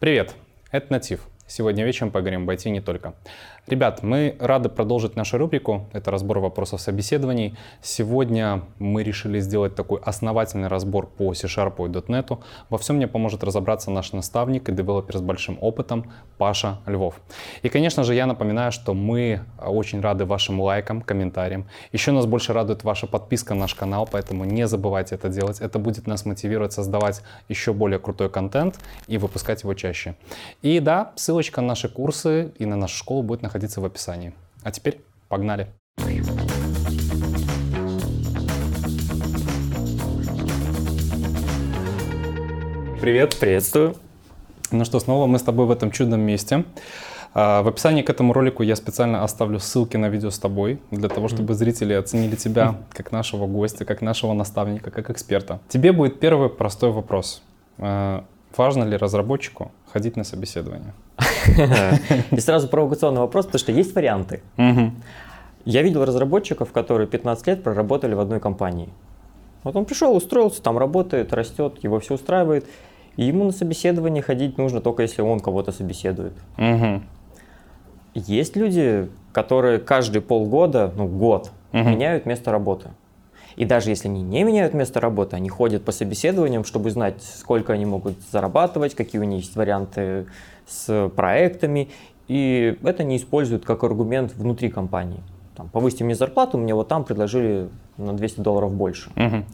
Привет, это Натив. Сегодня вечером поговорим об IT не только. Ребят, мы рады продолжить нашу рубрику. Это разбор вопросов собеседований. Сегодня мы решили сделать такой основательный разбор по C-Sharp и .NET. Во всем мне поможет разобраться наш наставник и девелопер с большим опытом Паша Львов. И, конечно же, я напоминаю, что мы очень рады вашим лайкам, комментариям. Еще нас больше радует ваша подписка на наш канал, поэтому не забывайте это делать. Это будет нас мотивировать создавать еще более крутой контент и выпускать его чаще. И да, ссылочка на наши курсы и на нашу школу будет находиться находиться в описании. А теперь погнали! Привет! Приветствую! Ну что, снова мы с тобой в этом чудном месте. А, в описании к этому ролику я специально оставлю ссылки на видео с тобой, для того, чтобы зрители оценили тебя как нашего гостя, как нашего наставника, как эксперта. Тебе будет первый простой вопрос. А, важно ли разработчику ходить на собеседование? И сразу провокационный вопрос, потому что есть варианты. Я видел разработчиков, которые 15 лет проработали в одной компании. Вот он пришел, устроился, там работает, растет, его все устраивает. И ему на собеседование ходить нужно только если он кого-то собеседует. Угу. Есть люди, которые каждые полгода, ну год, угу. меняют место работы. И даже если они не меняют место работы, они ходят по собеседованиям, чтобы знать, сколько они могут зарабатывать, какие у них есть варианты с проектами. И это не используют как аргумент внутри компании. Там, повысьте мне зарплату, мне вот там предложили на 200 долларов больше. Угу.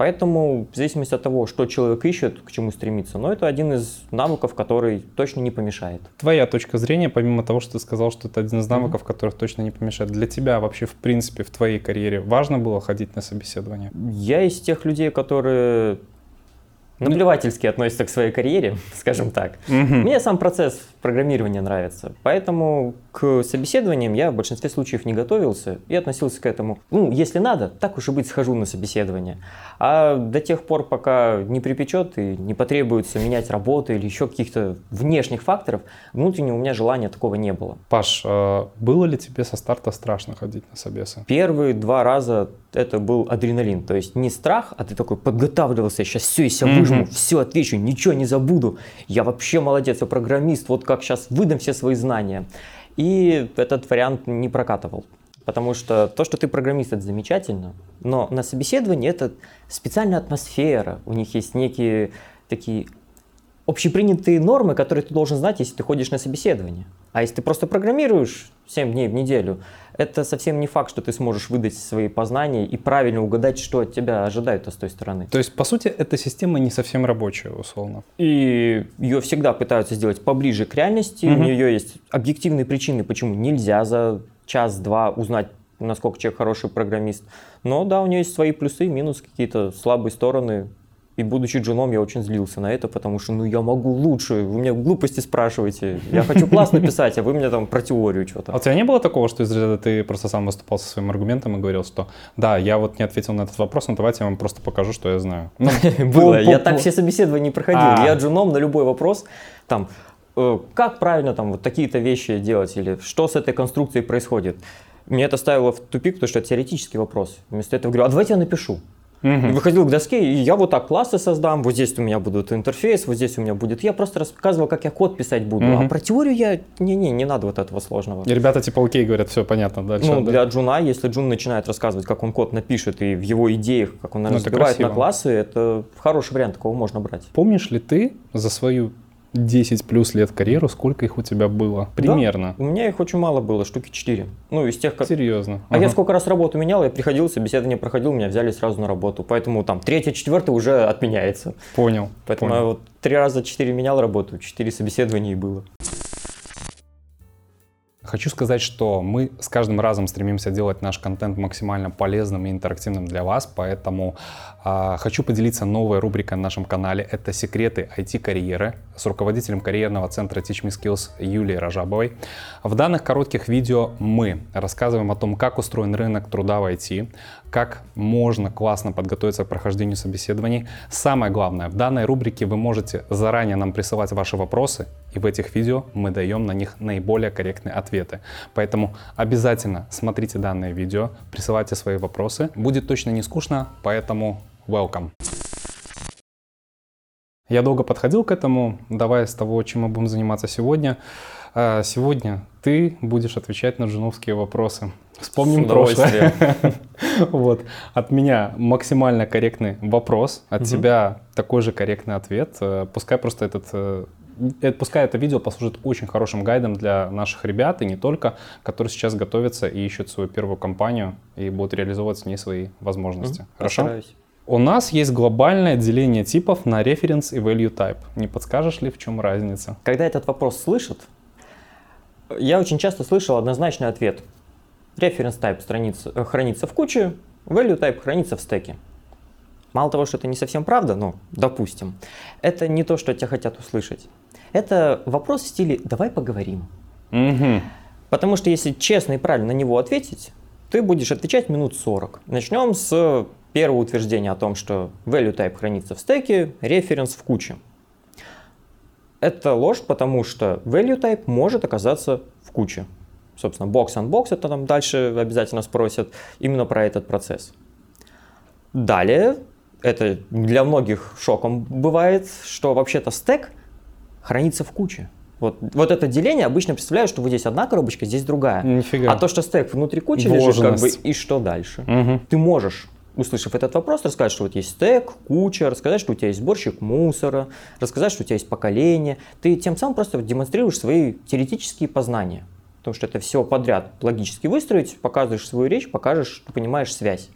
Поэтому в зависимости от того, что человек ищет, к чему стремится, но это один из навыков, который точно не помешает. Твоя точка зрения, помимо того, что ты сказал, что это один из навыков, mm-hmm. которых точно не помешает, для тебя вообще в принципе в твоей карьере важно было ходить на собеседование? Я из тех людей, которые наплевательски относятся к своей карьере, скажем так. Mm-hmm. Мне сам процесс программирования нравится, поэтому к собеседованиям я в большинстве случаев не готовился и относился к этому, ну, если надо, так уж и быть, схожу на собеседование. А до тех пор, пока не припечет и не потребуется менять работу или еще каких-то внешних факторов, внутреннего у меня желания такого не было. Паш, а было ли тебе со старта страшно ходить на собесы? Первые два раза это был адреналин, то есть не страх, а ты такой подготавливался, сейчас все из себя выжму, mm-hmm. все отвечу, ничего не забуду, я вообще молодец, я программист, вот как сейчас выдам все свои знания. И этот вариант не прокатывал. Потому что то, что ты программист, это замечательно, но на собеседовании это специальная атмосфера. У них есть некие такие общепринятые нормы, которые ты должен знать, если ты ходишь на собеседование. А если ты просто программируешь 7 дней в неделю, это совсем не факт, что ты сможешь выдать свои познания и правильно угадать, что от тебя ожидают с той стороны. То есть, по сути, эта система не совсем рабочая, условно. И ее всегда пытаются сделать поближе к реальности. Угу. У нее есть объективные причины, почему нельзя за час-два узнать насколько человек хороший программист. Но да, у нее есть свои плюсы, минусы, какие-то слабые стороны. И будучи джуном, я очень злился на это, потому что, ну, я могу лучше, вы меня глупости спрашиваете, я хочу классно писать, а вы мне там про теорию что-то. А у тебя не было такого, что из ряда ты просто сам выступал со своим аргументом и говорил, что да, я вот не ответил на этот вопрос, но давайте я вам просто покажу, что я знаю. Ну, было, я так все собеседования проходил, а. я джуном на любой вопрос, там, э, как правильно там вот такие-то вещи делать, или что с этой конструкцией происходит. Мне это ставило в тупик, потому что это теоретический вопрос. Вместо этого говорю, а давайте я напишу. Угу. Выходил к доске, и я вот так классы создам, вот здесь у меня будет интерфейс, вот здесь у меня будет. Я просто рассказывал, как я код писать буду. Угу. А про теорию я, не-не, не надо вот этого сложного. И ребята типа окей говорят, все понятно, дальше. Ну, да? для джуна, если джун начинает рассказывать, как он код напишет, и в его идеях, как он ну, разбивает на классы, это хороший вариант, такого можно брать. Помнишь ли ты за свою 10 плюс лет карьеру, сколько их у тебя было? Примерно. Да, у меня их очень мало было, штуки 4. Ну, из тех, как... Серьезно? А ага. я сколько раз работу менял, я приходил, собеседование проходил, меня взяли сразу на работу. Поэтому там третья, четвертая уже отменяется. Понял. Поэтому понял. я вот три раза четыре менял работу, четыре собеседования и было. Хочу сказать, что мы с каждым разом стремимся делать наш контент максимально полезным и интерактивным для вас, поэтому хочу поделиться новой рубрикой на нашем канале. Это секреты IT-карьеры с руководителем карьерного центра Teach Me Skills Юлией Рожабовой. В данных коротких видео мы рассказываем о том, как устроен рынок труда в IT, как можно классно подготовиться к прохождению собеседований. Самое главное, в данной рубрике вы можете заранее нам присылать ваши вопросы, и в этих видео мы даем на них наиболее корректные ответы. Поэтому обязательно смотрите данное видео, присылайте свои вопросы. Будет точно не скучно, поэтому welcome. Я долго подходил к этому, давай с того, чем мы будем заниматься сегодня. А, сегодня ты будешь отвечать на джуновские вопросы. Вспомним прошлое. Вот. От меня максимально корректный вопрос, от тебя такой же корректный ответ. Э, пускай просто этот э, э, пускай это видео послужит очень хорошим гайдом для наших ребят, и не только, которые сейчас готовятся и ищут свою первую компанию и будут реализовывать с ней свои возможности. Хорошо? Постараюсь. У нас есть глобальное деление типов на reference и value type. Не подскажешь ли, в чем разница? Когда этот вопрос слышат, я очень часто слышал однозначный ответ. Reference type страница, э, хранится в куче, value type хранится в стеке. Мало того, что это не совсем правда, ну, допустим, это не то, что тебя хотят услышать. Это вопрос в стиле «давай поговорим». Угу. Потому что если честно и правильно на него ответить, ты будешь отвечать минут 40. Начнем с первого утверждения о том, что value type хранится в стеке, референс в куче. Это ложь, потому что value type может оказаться в куче. Собственно, box unbox это там дальше обязательно спросят именно про этот процесс. Далее, это для многих шоком бывает, что вообще-то стек хранится в куче. Вот, вот это деление обычно представляю, что вот здесь одна коробочка, здесь другая. Нифига. А то, что стек внутри кучи лежит, как бы, и что дальше? Мгм. Ты можешь, услышав этот вопрос, рассказать, что вот есть стек, куча, рассказать, что у тебя есть сборщик мусора, рассказать, что у тебя есть поколение. Ты тем самым просто демонстрируешь свои теоретические познания. Потому что это все подряд логически выстроить, показываешь свою речь, покажешь, что понимаешь связь.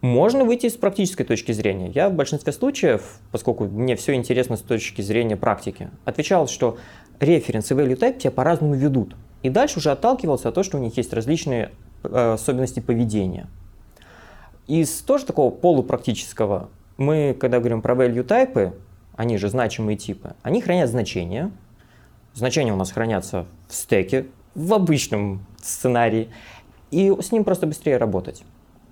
Можно выйти с практической точки зрения. Я в большинстве случаев, поскольку мне все интересно с точки зрения практики, отвечал, что референс и value type тебя по-разному ведут. И дальше уже отталкивался от того, что у них есть различные э, особенности поведения. Из тоже такого полупрактического, мы, когда говорим про value type, они же значимые типы, они хранят значения. Значения у нас хранятся в стеке, в обычном сценарии, и с ним просто быстрее работать.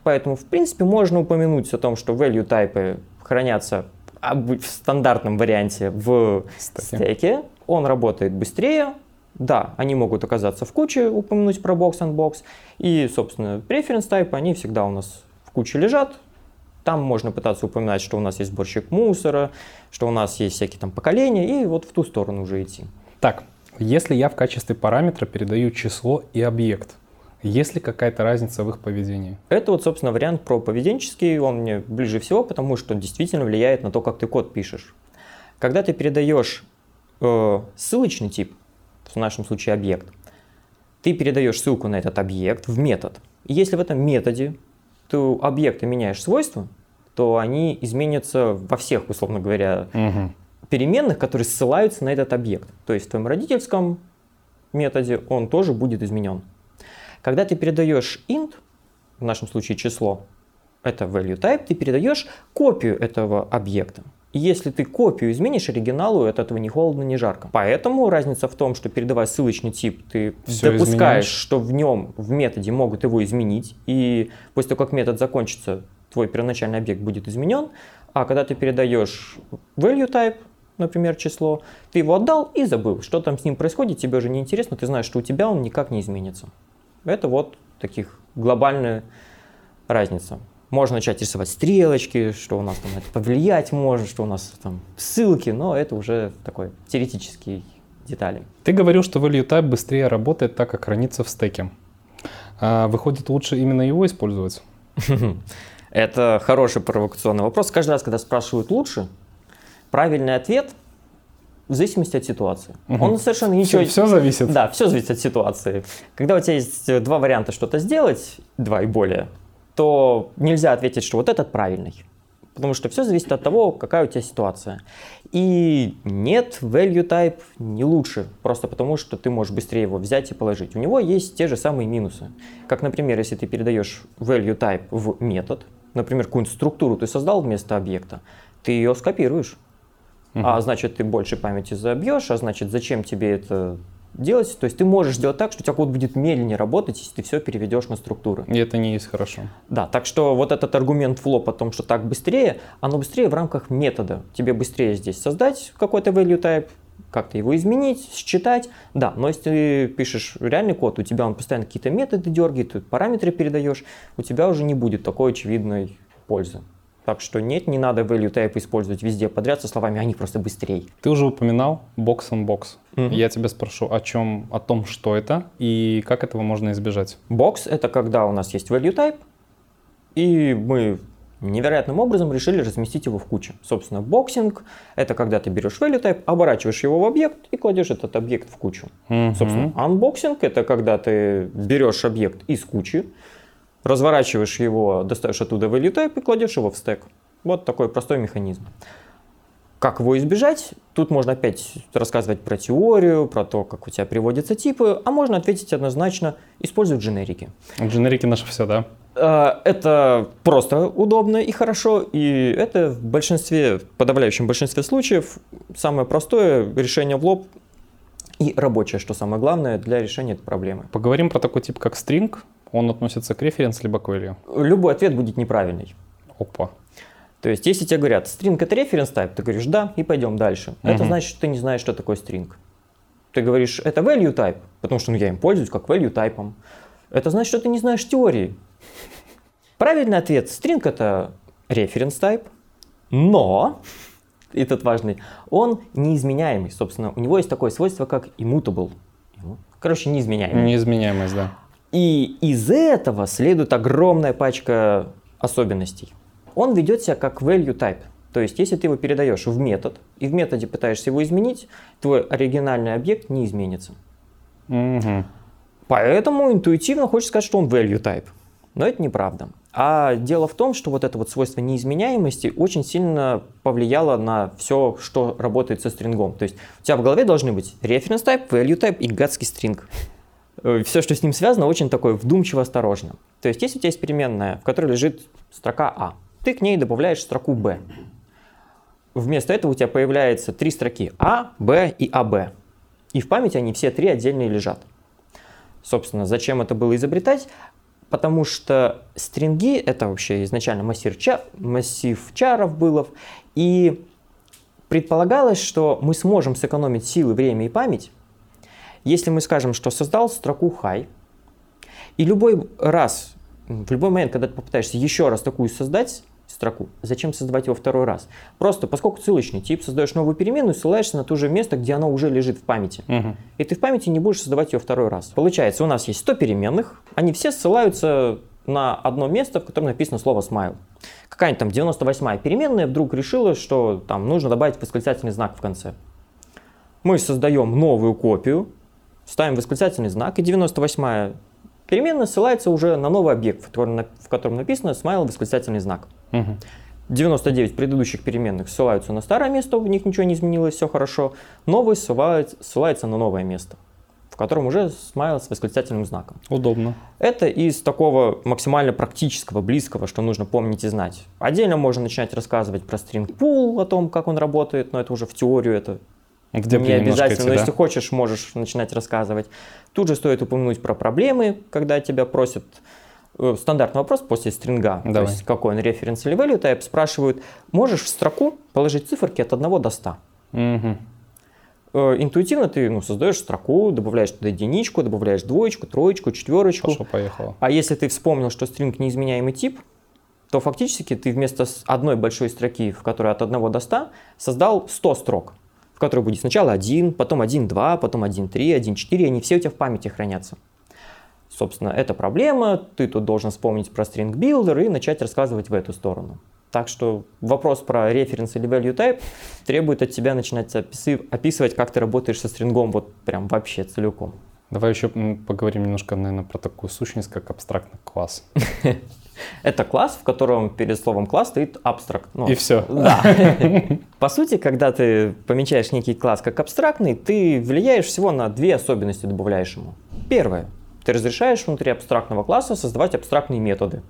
Поэтому, в принципе, можно упомянуть о том, что value type хранятся в стандартном варианте в Стеке. стеке. Он работает быстрее. Да, они могут оказаться в куче, упомянуть про box unbox. И, собственно, preference type, они всегда у нас в куче лежат. Там можно пытаться упоминать, что у нас есть сборщик мусора, что у нас есть всякие там поколения, и вот в ту сторону уже идти. Так, если я в качестве параметра передаю число и объект, есть ли какая-то разница в их поведении? Это вот, собственно, вариант про поведенческий, он мне ближе всего, потому что он действительно влияет на то, как ты код пишешь. Когда ты передаешь э, ссылочный тип, в нашем случае объект, ты передаешь ссылку на этот объект в метод. И если в этом методе ты у объекта меняешь свойства, то они изменятся во всех, условно говоря, Угу. переменных, которые ссылаются на этот объект. То есть в твоем родительском методе он тоже будет изменен. Когда ты передаешь int, в нашем случае число, это value type, ты передаешь копию этого объекта. И если ты копию изменишь оригиналу, от этого ни холодно, ни жарко. Поэтому разница в том, что передавая ссылочный тип, ты Всё допускаешь, изменяешь. что в нем, в методе могут его изменить, и после того, как метод закончится, твой первоначальный объект будет изменен, а когда ты передаешь value type, например, число, ты его отдал и забыл, что там с ним происходит, тебе уже не интересно, ты знаешь, что у тебя он никак не изменится. Это вот таких глобальная разница. Можно начать рисовать стрелочки, что у нас там это повлиять может, что у нас там ссылки, но это уже такой теоретические детали. Ты говорил, что value type быстрее работает, так как хранится в стеке. А, выходит, лучше именно его использовать? Это хороший провокационный вопрос. Каждый раз, когда спрашивают лучше, правильный ответ в зависимости от ситуации. Мгм. Он совершенно ничего... Все, зависит. Да, все зависит от ситуации. Когда у тебя есть э, два варианта что-то сделать, два и более, то нельзя ответить, что вот этот правильный. Потому что все зависит от того, какая у тебя ситуация. И нет, value type не лучше, просто потому что ты можешь быстрее его взять и положить. У него есть те же самые минусы. Как, например, если ты передаешь value type в метод, например, какую-нибудь структуру ты создал вместо объекта, ты ее скопируешь. А значит, ты больше памяти забьешь, а значит, зачем тебе это делать? То есть ты можешь сделать так, что у тебя код будет медленнее работать, если ты все переведешь на структуры. И это не есть хорошо. Да, так что вот этот аргумент флоп о том, что так быстрее, оно быстрее в рамках метода. Тебе быстрее здесь создать какой-то value type, как-то его изменить, считать. Да, но если ты пишешь реальный код, у тебя он постоянно какие-то методы дергает, параметры передаешь, у тебя уже не будет такой очевидной пользы. Так что нет, не надо value type использовать везде подряд со словами «они просто быстрее». Ты уже упоминал box on box. Мгм. Я тебя спрошу, о чем, о том, что это и как этого можно избежать. Box — это когда у нас есть value type, и мы невероятным образом решили разместить его в куче. Собственно, боксинг — это когда ты берешь value type, оборачиваешь его в объект и кладешь этот объект в кучу. Мгм. Собственно, unboxing — это когда ты берешь объект из кучи, разворачиваешь его, достаешь оттуда value type и кладешь его в стек. Вот такой простой механизм. Как его избежать? Тут можно опять рассказывать про теорию, про то, как у тебя приводятся типы, а можно ответить однозначно, используй дженерики. Дженерики наше все, да? Э, Это просто удобно и хорошо, и это в большинстве, в подавляющем большинстве случаев самое простое решение в лоб и рабочее, что самое главное для решения этой проблемы. Поговорим про такой тип, как string. Он относится к референс либо к value. Любой ответ будет неправильный. Опа. То есть, если тебе говорят, string это reference type, ты говоришь да, и пойдем дальше. Это Мгм. значит, что ты не знаешь, что такое string. Ты говоришь, это value type, потому что ну, я им пользуюсь как value type. Это значит, что ты не знаешь теории. Правильный ответ, string это reference type, но, и тут важный, он неизменяемый. Собственно, у него есть такое свойство, как immutable. Короче, неизменяемый. Неизменяемость, да. И из этого следует огромная пачка особенностей. Он ведет себя как value type. То есть, если ты его передаешь в метод, и в методе пытаешься его изменить, твой оригинальный объект не изменится. Мгм. Поэтому интуитивно хочется сказать, что он value type. Но это неправда. А дело в том, что вот это вот свойство неизменяемости очень сильно повлияло на все, что работает со стрингом. То есть у тебя в голове должны быть reference type, value type и гадский стринг. Все, что с ним связано, очень такое вдумчиво осторожно. То есть если у тебя есть переменная, в которой лежит строка А, ты к ней добавляешь строку Б. Вместо этого у тебя появляется три строки А, Б и АБ. И в памяти они все три отдельные лежат. Собственно, зачем это было изобретать? Потому что стринги — это вообще изначально массив, ча- массив чаров было, и предполагалось, что мы сможем сэкономить силы, время и память, если мы скажем, что создал строку high, и любой раз, в любой момент, когда ты попытаешься еще раз такую создать строку, зачем создавать его второй раз? Просто поскольку ссылочный тип, создаешь новую переменную, ссылаешься на то же место, где она уже лежит в памяти. Мгм. И ты в памяти не будешь создавать ее второй раз. Получается, у нас есть 100 переменных, они все ссылаются на одно место, в котором написано слово smile. Какая-нибудь там 98-я переменная вдруг решила, что там нужно добавить восклицательный знак в конце. Мы создаем новую копию, ставим восклицательный знак, и 98-я переменная ссылается уже на новый объект, в котором, в котором написано smile восклицательный знак. Мгм. 99 предыдущих переменных ссылаются на старое место, в них ничего не изменилось, все хорошо. Новый ссылается, ссылается на новое место, в котором уже смайл с восклицательным знаком. Удобно. Это из такого максимально практического, близкого, что нужно помнить и знать. Отдельно можно начинать рассказывать про string pool, о том, как он работает, но это уже в теорию, это Где не обязательно, но да? если хочешь, можешь начинать рассказывать. Тут же стоит упомянуть про проблемы, когда тебя просят э, стандартный вопрос после стринга, Давай. то есть какой он референс или value type, спрашивают, можешь в строку положить циферки от 1 до 100? Мгм. Э, Интуитивно ты ну, создаешь строку, добавляешь туда единичку, добавляешь двоечку, троечку, четверочку. Пошло, поехало. А если ты вспомнил, что стринг неизменяемый тип, то фактически ты вместо одной большой строки, в которой от 1 до 100, создал 100 строк, в которой будет сначала 1, потом 1, 2, потом 1, 3, 1, 4, они все у тебя в памяти хранятся. Собственно, это проблема, ты тут должен вспомнить про string builder и начать рассказывать в эту сторону. Так что вопрос про референс или value type требует от тебя начинать описы- описывать, как ты работаешь со стрингом вот прям вообще целиком. Давай еще поговорим немножко, наверное, про такую сущность, как абстрактный класс. Это класс, в котором перед словом класс стоит абстракт. Ну, И все. Да. По сути, когда ты помечаешь некий класс как абстрактный, ты влияешь всего на две особенности, добавляешь ему. Первое. Ты разрешаешь внутри абстрактного класса создавать абстрактные методы.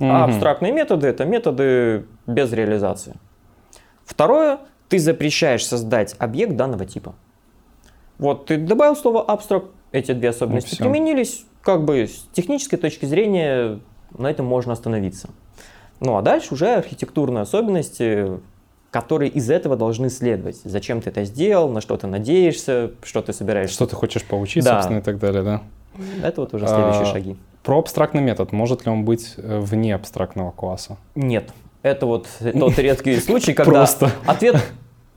А абстрактные методы — это методы без реализации. Второе. Ты запрещаешь создать объект данного типа. Вот ты добавил слово абстракт, эти две особенности всё. применились, как бы с технической точки зрения на этом можно остановиться. Ну а дальше уже архитектурные особенности, которые из этого должны следовать. Зачем ты это сделал, на что ты надеешься, что ты собираешься. Что ты хочешь поучить, Да. собственно, и так далее, да? Это вот уже следующие А, шаги. Про абстрактный метод. Может ли он быть э, вне абстрактного класса? Нет. это вот тот редкий случай, когда Просто. ответ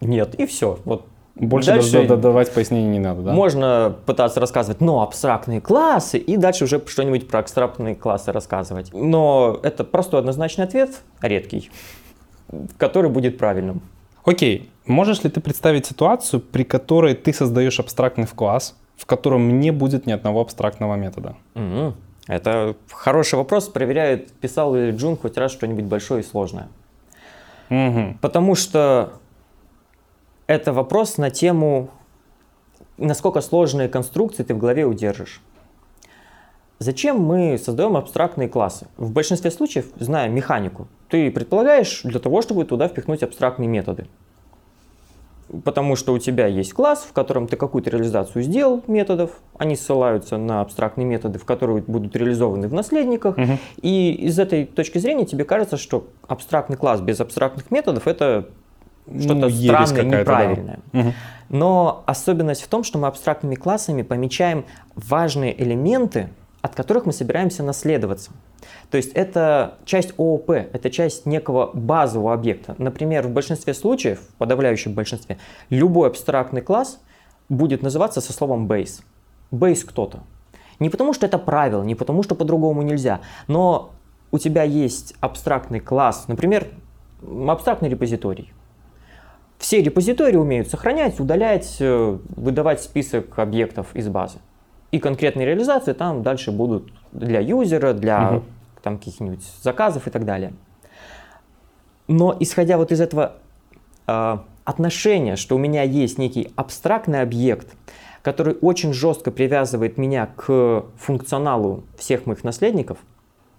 нет, и все. Вот Больше Дальше- даже давать пояснений не надо, да? Можно пытаться рассказывать, но абстрактные классы, и дальше уже что-нибудь про абстрактные классы рассказывать. Но это простой однозначный ответ, редкий, который будет правильным. Окей, можешь ли ты представить ситуацию, при которой ты создаешь абстрактный класс, в котором не будет ни одного абстрактного метода? Мгм. Это хороший вопрос, проверяет, писал ли Джун хоть раз что-нибудь большое и сложное. Мгм. Потому что это вопрос на тему, насколько сложные конструкции ты в голове удержишь. Зачем мы создаем абстрактные классы? В большинстве случаев, зная механику, ты предполагаешь для того, чтобы туда впихнуть абстрактные методы. Потому что у тебя есть класс, в котором ты какую-то реализацию сделал методов, они ссылаются на абстрактные методы, в которые будут реализованы в наследниках, Мгм. и из этой точки зрения тебе кажется, что абстрактный класс без абстрактных методов это что-то Ну, странное, какая-то, да. неправильное. Мгм. Но особенность в том, что мы абстрактными классами помечаем важные элементы, от которых мы собираемся наследоваться. То есть это часть ООП, это часть некого базового объекта. Например, в большинстве случаев, в подавляющем большинстве, любой абстрактный класс будет называться со словом base. Base кто-то. Не потому, что это правило, не потому, что по-другому нельзя, но у тебя есть абстрактный класс, например, абстрактный репозиторий. Все репозитории умеют сохранять, удалять, э, выдавать список объектов из базы. И конкретные реализации там дальше будут для юзера, для Мгм. там, каких-нибудь заказов и так далее. Но исходя вот из этого э, отношения, что у меня есть некий абстрактный объект, который очень жестко привязывает меня к функционалу всех моих наследников,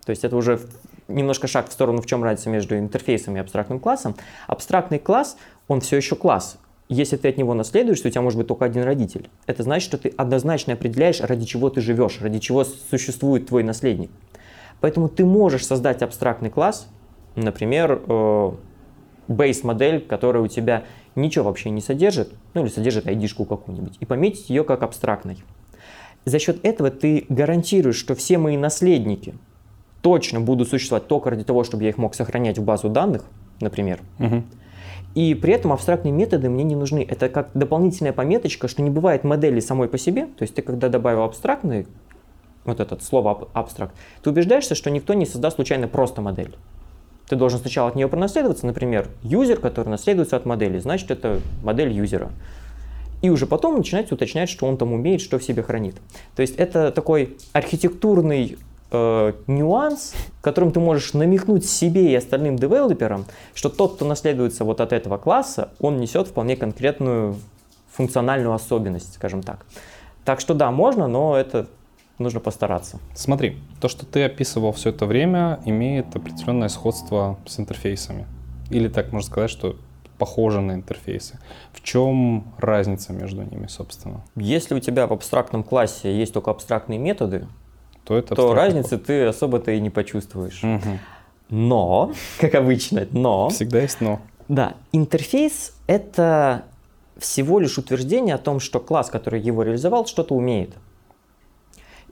то есть это уже немножко шаг в сторону, в чем разница между интерфейсом и абстрактным классом. Абстрактный класс, он все еще класс. Если ты от него наследуешь, то у тебя может быть только один родитель. Это значит, что ты однозначно определяешь, ради чего ты живешь, ради чего существует твой наследник. Поэтому ты можешь создать абстрактный класс, например, э, бейс-модель, которая у тебя ничего вообще не содержит, ну или содержит ID-шку какую-нибудь, и пометить ее как абстрактной. За счет этого ты гарантируешь, что все мои наследники точно будут существовать только ради того, чтобы я их мог сохранять в базу данных, например. Мгм. И при этом абстрактные методы мне не нужны. Это как дополнительная пометочка, что не бывает модели самой по себе. То есть ты когда добавил абстрактный, вот это слово аб- абстракт, ты убеждаешься, что никто не создаст случайно просто модель. Ты должен сначала от нее пронаследоваться, например, юзер, который наследуется от модели, значит это модель юзера. И уже потом начинать уточнять, что он там умеет, что в себе хранит. То есть это такой архитектурный э, нюанс, которым ты можешь намекнуть себе и остальным девелоперам, что тот, кто наследуется вот от этого класса, он несет вполне конкретную функциональную особенность, скажем так. Так что да, можно, но это нужно постараться. Смотри, то, что ты описывал все это время, имеет определенное сходство с интерфейсами. Или так можно сказать, что похоже на интерфейсы. В чем разница между ними, собственно? Если у тебя в абстрактном классе есть только абстрактные методы, То это то разницы ты особо-то и не почувствуешь. Мгм. Но, как обычно, но, Всегда есть но. да, интерфейс — это всего лишь утверждение о том, что класс, который его реализовал, что-то умеет.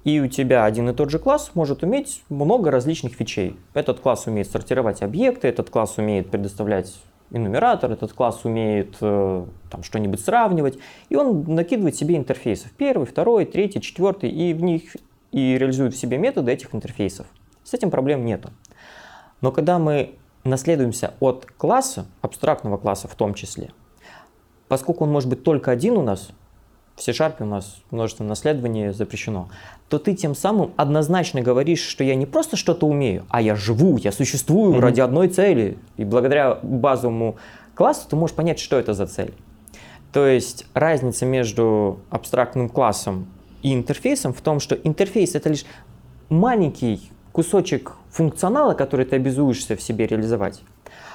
И у тебя один и тот же класс может уметь много различных фичей. Этот класс умеет сортировать объекты, этот класс умеет предоставлять энумератор, этот класс умеет э, там что-нибудь сравнивать, и он накидывает себе интерфейсов. Первый, второй, третий, четвертый, и в них и реализует в себе методы этих интерфейсов. С этим проблем нету. Но когда мы наследуемся от класса, абстрактного класса в том числе, поскольку он может быть только один у нас, в C-Sharp у нас множественное наследование запрещено, то ты тем самым однозначно говоришь, что я не просто что-то умею, а я живу, я существую Мгм. ради одной цели. И благодаря базовому классу ты можешь понять, что это за цель. То есть разница между абстрактным классом и интерфейсом в том, что интерфейс это лишь маленький кусочек функционала, который ты обязуешься в себе реализовать.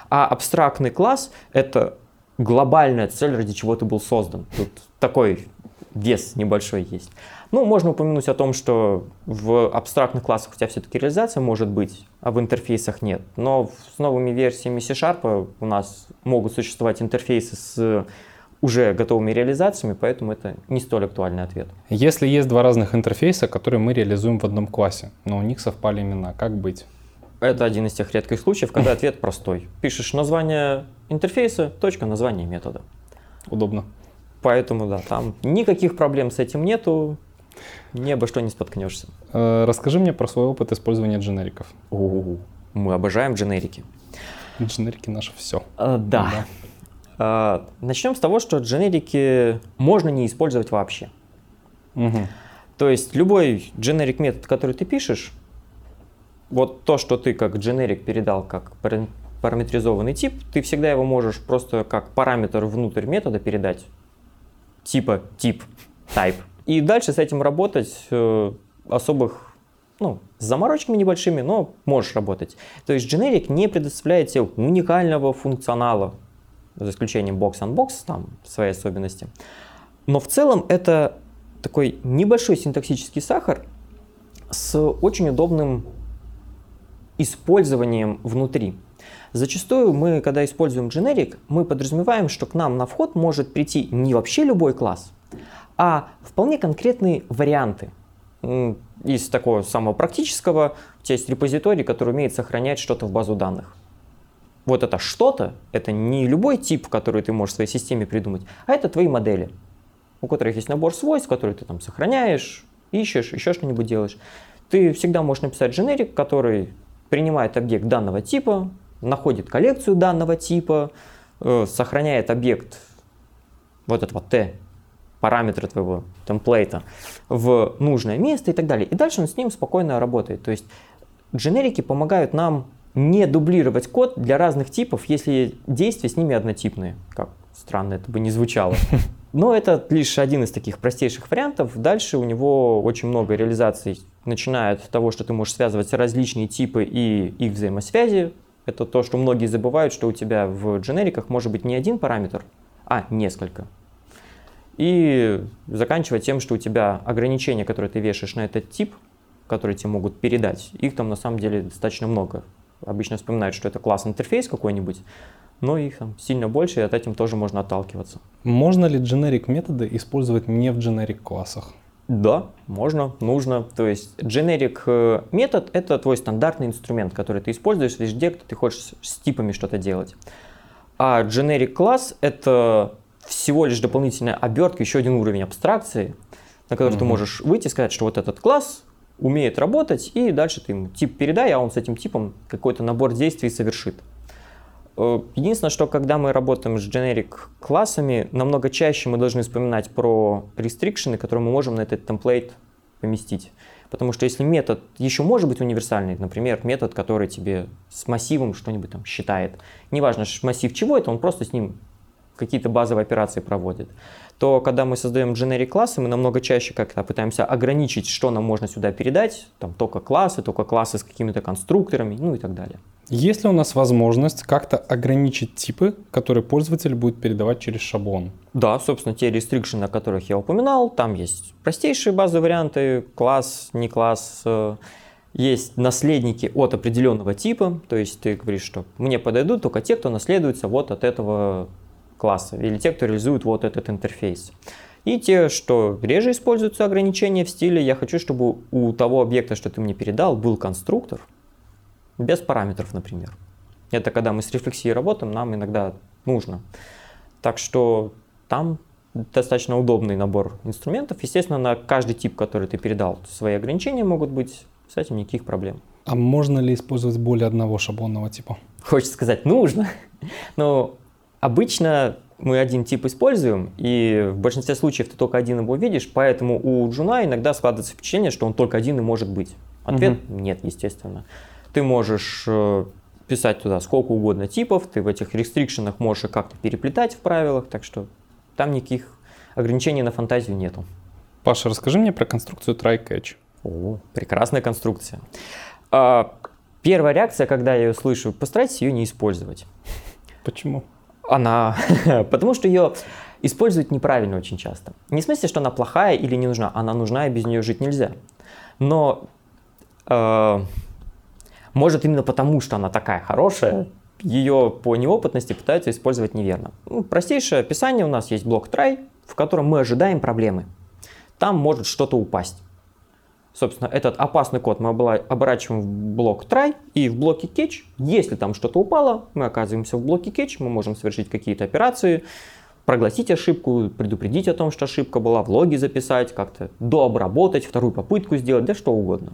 А абстрактный класс это глобальная цель, ради чего ты был создан. Тут такой вес небольшой есть. Ну, можно упомянуть о том, что в абстрактных классах у тебя все-таки реализация может быть, а в интерфейсах нет. Но с новыми версиями C-Sharp у нас могут существовать интерфейсы с уже готовыми реализациями, поэтому это не столь актуальный ответ. Если есть два разных интерфейса, которые мы реализуем в одном классе, но у них совпали имена, как быть? Это один из тех редких случаев, когда ответ простой. Пишешь название интерфейса, точка, название метода. Удобно. Поэтому, да, там никаких проблем с этим нету, ни обо что не споткнешься. Э, Расскажи мне про свой опыт использования дженериков. У-у-у. Мы обожаем дженерики. Дженерики наше все. Э, да. Э, Начнем с того, что дженерики можно не использовать вообще. Мгм. То есть любой дженерик метод, который ты пишешь, вот то, что ты как дженерик передал как пара- параметризованный тип, ты всегда его можешь просто как параметр внутрь метода передать. Типа тип, type. И дальше с этим работать э, особых, ну, с заморочками небольшими, но можешь работать. То есть дженерик не предоставляет тебе уникального функционала, за исключением box-on-box, там свои особенности. Но в целом это такой небольшой синтаксический сахар с очень удобным использованием внутри. Зачастую мы, когда используем generic, мы подразумеваем, что к нам на вход может прийти не вообще любой класс, а вполне конкретные варианты. Из такого самого практического у тебя есть репозиторий, который умеет сохранять что-то в базу данных. Вот это что-то, это не любой тип, который ты можешь в своей системе придумать, а это твои модели, у которых есть набор свойств, которые ты там сохраняешь, ищешь, еще что-нибудь делаешь. Ты всегда можешь написать generic, который принимает объект данного типа, находит коллекцию данного типа, э, сохраняет объект вот этого t, параметра твоего темплейта, в нужное место и так далее. И дальше он с ним спокойно работает. То есть дженерики помогают нам не дублировать код для разных типов, если действия с ними однотипные. Как странно это бы не звучало. Но это лишь один из таких простейших вариантов. Дальше у него очень много реализаций, начиная от того, что ты можешь связывать различные типы и их взаимосвязи. Это то, что многие забывают, что у тебя в дженериках может быть не один параметр, а несколько. И заканчивая тем, что у тебя ограничения, которые ты вешаешь на этот тип, которые тебе могут передать, их там на самом деле достаточно много. Обычно вспоминают, что это класс интерфейс какой-нибудь, но их там сильно больше, и от этим тоже можно отталкиваться. Можно ли generic методы использовать не в generic классах? Да, можно, нужно. То есть generic э, метод это твой стандартный инструмент, который ты используешь везде, где ты хочешь с типами что-то делать. А generic класс это всего лишь дополнительная обертка, еще один уровень абстракции, на который ты Мгм. можешь выйти и сказать, что вот этот класс умеет работать, и дальше ты ему тип передай, а он с этим типом какой-то набор действий совершит. Э, Единственное, что когда мы работаем с generic классами, намного чаще мы должны вспоминать про рестрикшены, которые мы можем на этот темплейт поместить. Потому что если метод еще может быть универсальный, например, метод, который тебе с массивом что-нибудь там считает, неважно массив чего это, он просто с ним какие-то базовые операции проводит, то когда мы создаем generic классы, мы намного чаще как-то пытаемся ограничить, что нам можно сюда передать, там только классы, только классы с какими-то конструкторами, ну и так далее. Есть ли у нас возможность как-то ограничить типы, которые пользователь будет передавать через шаблон? Да, собственно, те restriction, о которых я упоминал, там есть простейшие базовые варианты, класс, не класс, э, есть наследники от определенного типа, то есть ты говоришь, что мне подойдут только те, кто наследуется вот от этого класса, или те, кто реализует вот этот интерфейс. И те, что реже используются ограничения в стиле «я хочу, чтобы у того объекта, что ты мне передал, был конструктор, без параметров, например». Это когда мы с рефлексией работаем, нам иногда нужно. Так что там достаточно удобный набор инструментов. Естественно, на каждый тип, который ты передал, свои ограничения могут быть, с этим никаких проблем. А можно ли использовать более одного шаблонного типа? Хочется сказать, нужно, но обычно мы один тип используем, и в большинстве случаев ты только один его видишь, поэтому у джуна иногда складывается впечатление, что он только один и может быть. Ответ нет, естественно. Ты можешь э, писать туда сколько угодно типов, ты в этих рестрикшенах можешь как-то переплетать в правилах, так что там никаких ограничений на фантазию нету. Паша, расскажи мне про конструкцию try-catch. О, прекрасная конструкция. А, первая реакция, когда я ее слышу, постарайтесь ее не использовать. Почему? Она, потому что ее используют неправильно очень часто. Не в смысле, что она плохая или не нужна, она нужна и без нее жить нельзя. Но э, может именно потому, что она такая хорошая, ее по неопытности пытаются использовать неверно. Ну, простейшее описание у нас есть блок try, в котором мы ожидаем проблемы. Там может что-то упасть. Собственно, этот опасный код мы оборачиваем в блок try, и в блоке catch, если там что-то упало, мы оказываемся в блоке catch, мы можем совершить какие-то операции, проглотить ошибку, предупредить о том, что ошибка была, в логи записать, как-то дообработать, вторую попытку сделать, да что угодно.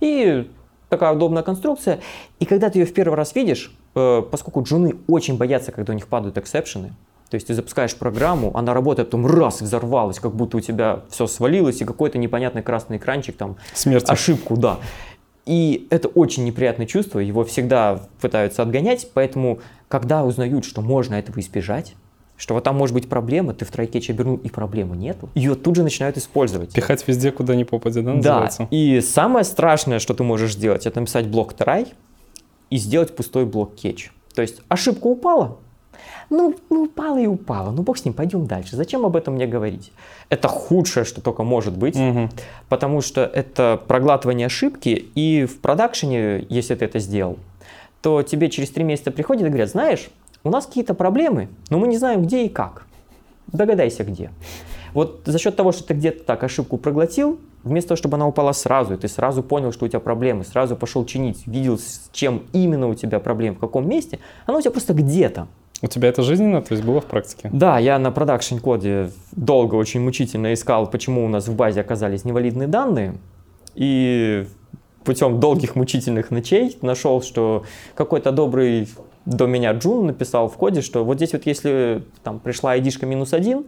И такая удобная конструкция. И когда ты ее в первый раз видишь, э, поскольку джуны очень боятся, когда у них падают эксепшены, то есть ты запускаешь программу, она работает, потом раз, взорвалась, как будто у тебя все свалилось, и какой-то непонятный красный экранчик, там, Смерть. ошибку, да. И это очень неприятное чувство, его всегда пытаются отгонять, поэтому, когда узнают, что можно этого избежать, что вот там может быть проблема, ты в try-catch обернул, и проблемы нету, ее тут же начинают использовать. Пихать везде, куда ни попадет, да, называется? Да, и самое страшное, что ты можешь сделать, это написать блок try и сделать пустой блок catch. То есть ошибка упала, ну, ну, упала и упала. Ну, бог с ним, пойдем дальше. Зачем об этом мне говорить? Это худшее, что только может быть, угу. потому что это проглатывание ошибки, и в продакшене, если ты это сделал, то тебе через три месяца приходят и говорят, знаешь, у нас какие-то проблемы, но мы не знаем, где и как. Догадайся, где. Вот за счет того, что ты где-то так ошибку проглотил, вместо того, чтобы она упала сразу, и ты сразу понял, что у тебя проблемы, сразу пошел чинить, видел, с чем именно у тебя проблемы, в каком месте, она у тебя просто где-то. У тебя это жизненно, то есть было в практике? Да, я на продакшн коде долго, очень мучительно искал, почему у нас в базе оказались невалидные данные. И путем долгих мучительных ночей нашел, что какой-то добрый до меня Джун написал в коде, что вот здесь вот если там пришла айдишка минус один,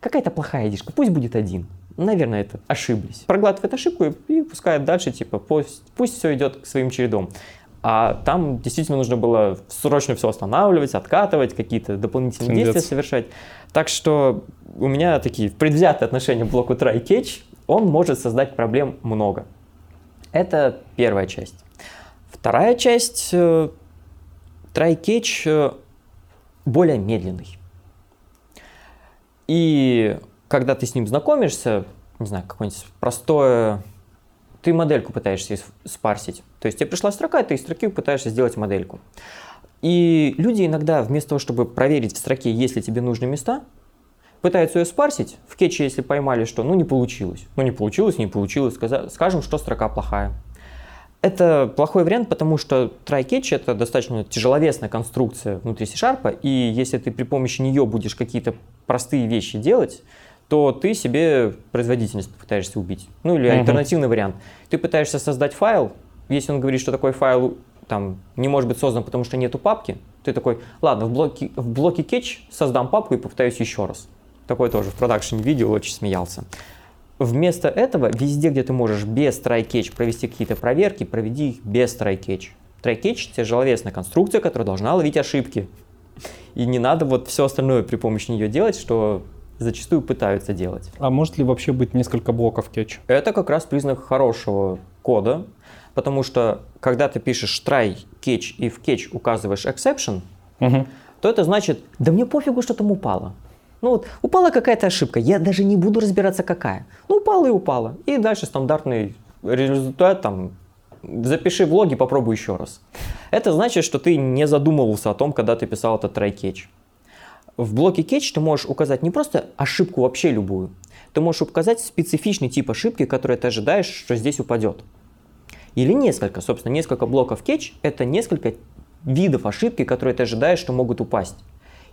какая-то плохая айдишка, пусть будет один. Наверное, это ошиблись. Проглатывает ошибку и, и пускает дальше, типа, пусть, пусть все идет к своим чередом. А там действительно нужно было срочно все останавливать, откатывать, какие-то дополнительные Трендец. действия совершать. Так что у меня такие предвзятые отношения к блоку try catch. Он может создать проблем много. Это первая часть. Вторая часть э, try catch э, более медленный. И когда ты с ним знакомишься, не знаю, какое-нибудь простое ты модельку пытаешься спарсить. То есть тебе пришла строка, ты из строки пытаешься сделать модельку. И люди иногда вместо того, чтобы проверить в строке, есть ли тебе нужны места, пытаются ее спарсить. В кетче, если поймали, что ну не получилось. Ну не получилось, не получилось, скажем, что строка плохая. Это плохой вариант, потому что try-catch это достаточно тяжеловесная конструкция внутри C-Sharp, и если ты при помощи нее будешь какие-то простые вещи делать, то ты себе производительность пытаешься убить. Ну или uh-huh. альтернативный вариант. Ты пытаешься создать файл, если он говорит, что такой файл там не может быть создан, потому что нету папки, ты такой, ладно, в блоке, в блоке catch создам папку и попытаюсь еще раз. Такой тоже в продакшене видео, очень смеялся. Вместо этого, везде, где ты можешь без try-catch провести какие-то проверки, проведи их без try-catch. Try-catch – тяжеловесная конструкция, которая должна ловить ошибки. И не надо вот все остальное при помощи нее делать, что зачастую пытаются делать. А может ли вообще быть несколько блоков кетч? Это как раз признак хорошего кода, потому что когда ты пишешь try catch и в catch указываешь exception, угу. то это значит, да мне пофигу, что там упало. Ну вот, упала какая-то ошибка, я даже не буду разбираться какая. Ну упала и упала. И дальше стандартный результат там запиши в логи, попробуй еще раз. Это значит, что ты не задумывался о том, когда ты писал этот try catch. В блоке catch ты можешь указать не просто ошибку вообще любую, ты можешь указать специфичный тип ошибки, который ты ожидаешь, что здесь упадет. Или несколько, собственно, несколько блоков catch – это несколько видов ошибки, которые ты ожидаешь, что могут упасть.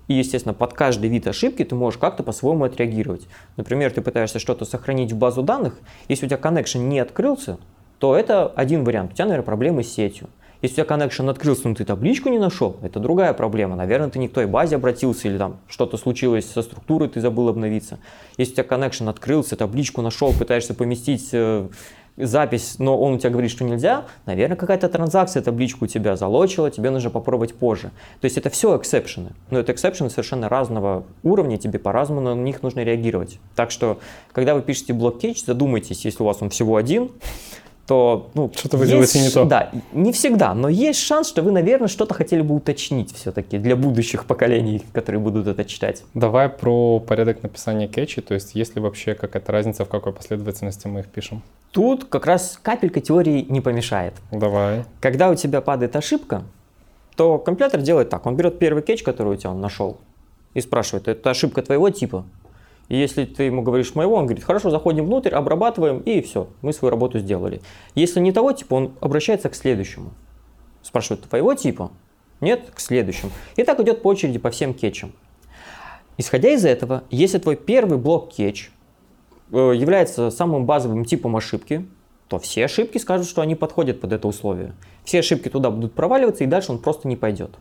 И, естественно, под каждый вид ошибки ты можешь как-то по-своему отреагировать. Например, ты пытаешься что-то сохранить в базу данных, если у тебя connection не открылся, то это один вариант. У тебя, наверное, проблемы с сетью. Если у тебя connection открылся, но ты табличку не нашел, это другая проблема. Наверное, ты не к той базе обратился или там что-то случилось со структурой, ты забыл обновиться. Если у тебя connection открылся, табличку нашел, пытаешься поместить э, запись, но он у тебя говорит, что нельзя, наверное, какая-то транзакция табличку у тебя залочила, тебе нужно попробовать позже. То есть это все exception ы. Но это exception ы совершенно разного уровня, тебе по-разному на них нужно реагировать. Так что, когда вы пишете блок задумайтесь, если у вас он всего один, то ну, что-то вы делаете не то. Да, не всегда, но есть шанс, что вы, наверное, что-то хотели бы уточнить все-таки для будущих поколений, которые будут это читать. Давай про порядок написания кетчи, то есть есть ли вообще какая-то разница, в какой последовательности мы их пишем? Тут как раз капелька теории не помешает. Давай. Когда у тебя падает ошибка, то компилятор делает так, он берет первый кетч, который у тебя он нашел, и спрашивает, это ошибка твоего типа? И если ты ему говоришь моего, он говорит, хорошо, заходим внутрь, обрабатываем, и все, мы свою работу сделали. Если не того типа, он обращается к следующему. Спрашивает, твоего типа? Нет, к следующему. И так идет по очереди по всем кетчам. Исходя из этого, если твой первый блок кетч э, является самым базовым типом ошибки, то все ошибки скажут, что они подходят под это условие. Все ошибки туда будут проваливаться, и дальше он просто не пойдет.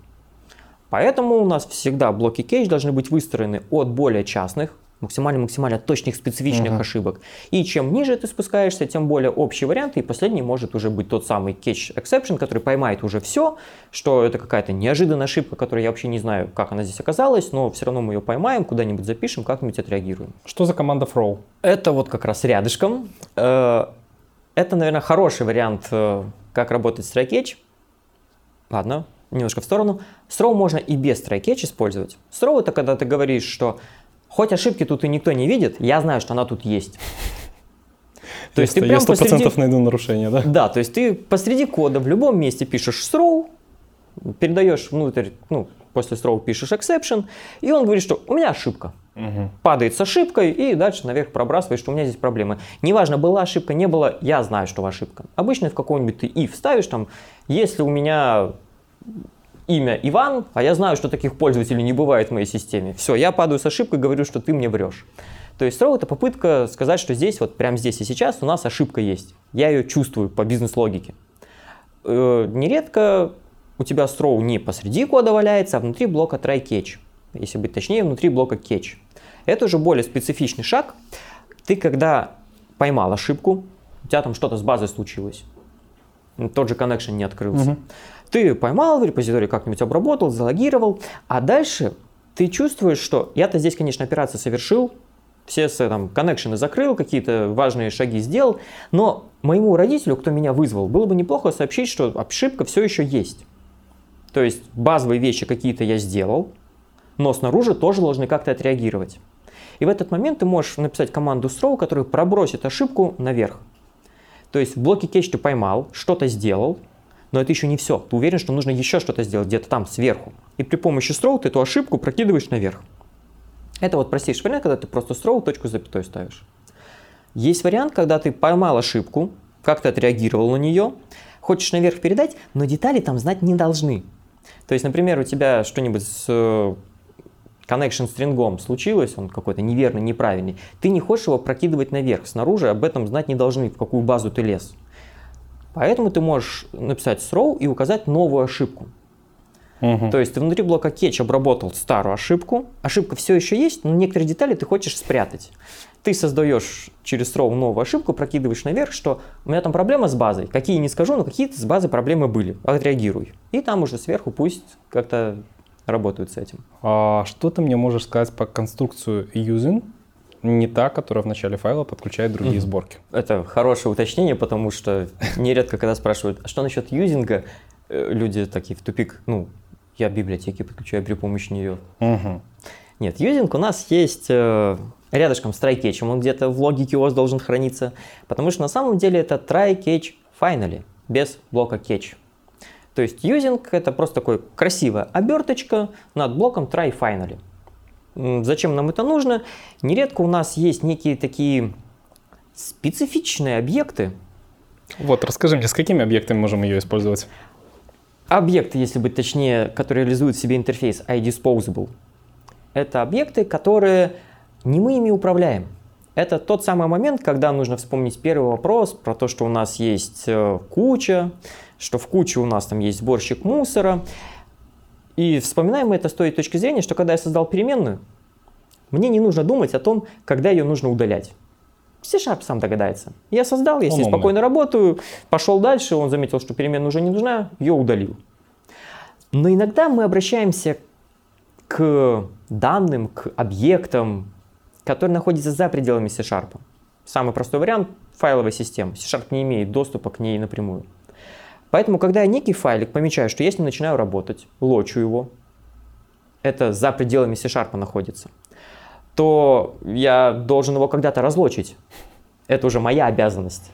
Поэтому у нас всегда блоки кейдж должны быть выстроены от более частных, максимально-максимально точных, специфичных uh-huh. ошибок. И чем ниже ты спускаешься, тем более общий вариант, и последний может уже быть тот самый catch exception, который поймает уже все, что это какая-то неожиданная ошибка, которую я вообще не знаю, как она здесь оказалась, но все равно мы ее поймаем, куда-нибудь запишем, как-нибудь отреагируем. Что за команда throw? Это вот как раз рядышком. Э, это, наверное, хороший вариант, э, как работать с try-catch. Ладно, немножко в сторону. Throw можно и без try-catch использовать. Throw это когда ты говоришь, что хоть ошибки тут и никто не видит, я знаю, что она тут есть. То есть ты прям я 100% посреди... найду нарушение, да? Да, то есть ты посреди кода в любом месте пишешь throw, передаешь внутрь, ну, после throw пишешь exception, и он говорит, что у меня ошибка. Угу. Падает с ошибкой и дальше наверх пробрасывает, что у меня здесь проблемы. Неважно, была ошибка, не было, я знаю, что ошибка. Обычно в какой-нибудь ты if ставишь там, если у меня имя Иван, а я знаю, что таких пользователей не бывает в моей системе. Все, я падаю с ошибкой, говорю, что ты мне врешь. То есть throw это попытка сказать, что здесь, вот прямо здесь и сейчас у нас ошибка есть. Я ее чувствую по бизнес-логике. Э, нередко у тебя throw не посреди кода валяется, а внутри блока try catch. Если быть точнее, внутри блока catch. Это уже более специфичный шаг. Ты когда поймал ошибку, у тебя там что-то с базой случилось, тот же connection не открылся. Угу. Ты поймал в репозитории, как-нибудь обработал, залогировал, а дальше ты чувствуешь, что я-то здесь, конечно, операцию совершил, все там коннекшены закрыл, какие-то важные шаги сделал, но моему родителю, кто меня вызвал, было бы неплохо сообщить, что ошибка все еще есть. То есть базовые вещи какие-то я сделал, но снаружи тоже должны как-то отреагировать. И в этот момент ты можешь написать команду throw, которая пробросит ошибку наверх. То есть в блоке ты поймал, что-то сделал, но это еще не все. Ты уверен, что нужно еще что-то сделать где-то там, сверху. И при помощи throw ты эту ошибку прокидываешь наверх. Это вот простейший вариант, когда ты просто throw точку запятой ставишь. Есть вариант, когда ты поймал ошибку, как ты отреагировал на нее, хочешь наверх передать, но детали там знать не должны. То есть, например, у тебя что-нибудь с э, connection стрингом случилось, он какой-то неверный, неправильный, ты не хочешь его прокидывать наверх, снаружи об этом знать не должны, в какую базу ты лез. Поэтому ты можешь написать throw и указать новую ошибку. Угу. То есть ты внутри блока catch обработал старую ошибку, ошибка все еще есть, но некоторые детали ты хочешь спрятать. Ты создаешь через throw новую ошибку, прокидываешь наверх, что у меня там проблема с базой, какие не скажу, но какие-то с базой проблемы были, отреагируй. И там уже сверху пусть как-то работают с этим. А что ты мне можешь сказать по конструкцию using? Не та, которая в начале файла подключает другие mm-hmm. сборки. Это хорошее уточнение, потому что нередко, когда спрашивают, а что насчет юзинга, э, люди такие в тупик, ну, я библиотеки подключаю при помощи нее. Угу. Нет, юзинг у нас есть э, рядышком с try-catch, он где-то в логике у вас должен храниться, потому что на самом деле это try-catch finally, без блока catch. То есть юзинг это просто такой красивая оберточка над блоком try finally. Зачем нам это нужно? Нередко у нас есть некие такие специфичные объекты. Вот, расскажи мне, с какими объектами можем ее использовать? Объекты, если быть точнее, которые реализуют в себе интерфейс iDisposable, это объекты, которые не мы ими управляем. Это тот самый момент, когда нужно вспомнить первый вопрос про то, что у нас есть э, куча, что в куче у нас там есть сборщик мусора. И вспоминаем мы это с той точки зрения, что когда я создал переменную, мне не нужно думать о том, когда ее нужно удалять. C-Sharp сам догадается. Я создал, я себе спокойно работаю, пошел дальше, он заметил, что перемена уже не нужна, ее удалил. Но иногда мы обращаемся к данным, к объектам, которые находятся за пределами C-Sharp. Самый простой вариант – файловая система. C-Sharp не имеет доступа к ней напрямую. Поэтому, когда я некий файлик помечаю, что если начинаю работать, лочу его, это за пределами C-Sharp находится – то я должен его когда-то разлочить. Это уже моя обязанность.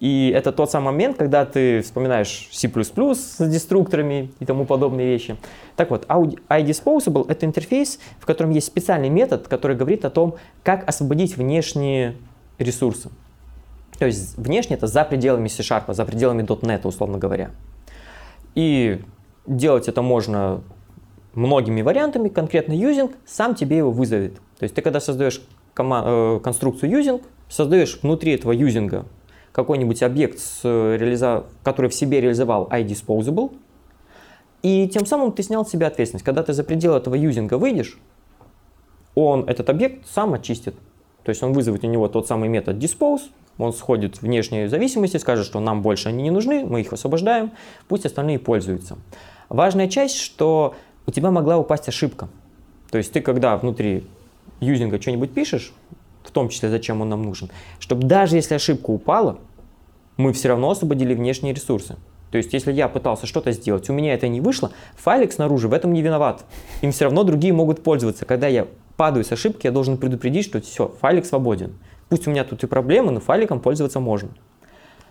И это тот самый момент, когда ты вспоминаешь C++ с деструкторами и тому подобные вещи. Так вот, iDisposable — это интерфейс, в котором есть специальный метод, который говорит о том, как освободить внешние ресурсы. То есть внешне это за пределами C-Sharp, за пределами .NET, условно говоря. И делать это можно многими вариантами, конкретно using сам тебе его вызовет. То есть ты когда создаешь кома- э, конструкцию using, создаешь внутри этого юзинга какой-нибудь объект, с, э, реализа... который в себе реализовал iDisposable, и тем самым ты снял с себя ответственность. Когда ты за пределы этого юзинга выйдешь, он этот объект сам очистит. То есть он вызовет у него тот самый метод dispose, он сходит в внешние зависимости, скажет, что нам больше они не нужны, мы их освобождаем, пусть остальные пользуются. Важная часть, что у тебя могла упасть ошибка. То есть ты когда внутри юзинга что-нибудь пишешь, в том числе зачем он нам нужен, чтобы даже если ошибка упала, мы все равно освободили внешние ресурсы. То есть, если я пытался что-то сделать, у меня это не вышло, файлик снаружи в этом не виноват. Им все равно другие могут пользоваться. Когда я падаю с ошибки, я должен предупредить, что все, файлик свободен. Пусть у меня тут и проблемы, но файликом пользоваться можно.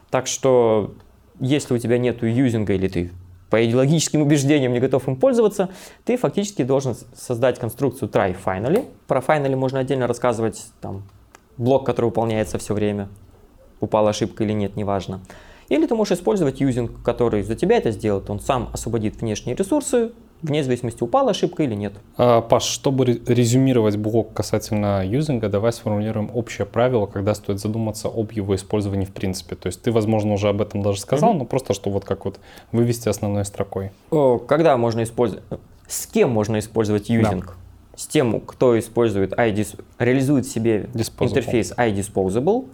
Так что, если у тебя нет юзинга или ты по идеологическим убеждениям не готов им пользоваться, ты фактически должен создать конструкцию try finally. Про finally можно отдельно рассказывать, там, блок, который выполняется все время, упала ошибка или нет, неважно. Или ты можешь использовать юзинг, который за тебя это сделает. Он сам освободит внешние ресурсы, вне зависимости, упала ошибка или нет. А, Паш, чтобы резюмировать блок касательно юзинга, давай сформулируем общее правило, когда стоит задуматься об его использовании в принципе. То есть ты, возможно, уже об этом даже сказал, mm-hmm. но просто что вот как вот вывести основной строкой. Когда можно использовать, с кем можно использовать юзинг? Да. С тем, кто использует iDis... реализует себе Disposable. интерфейс iDisposable,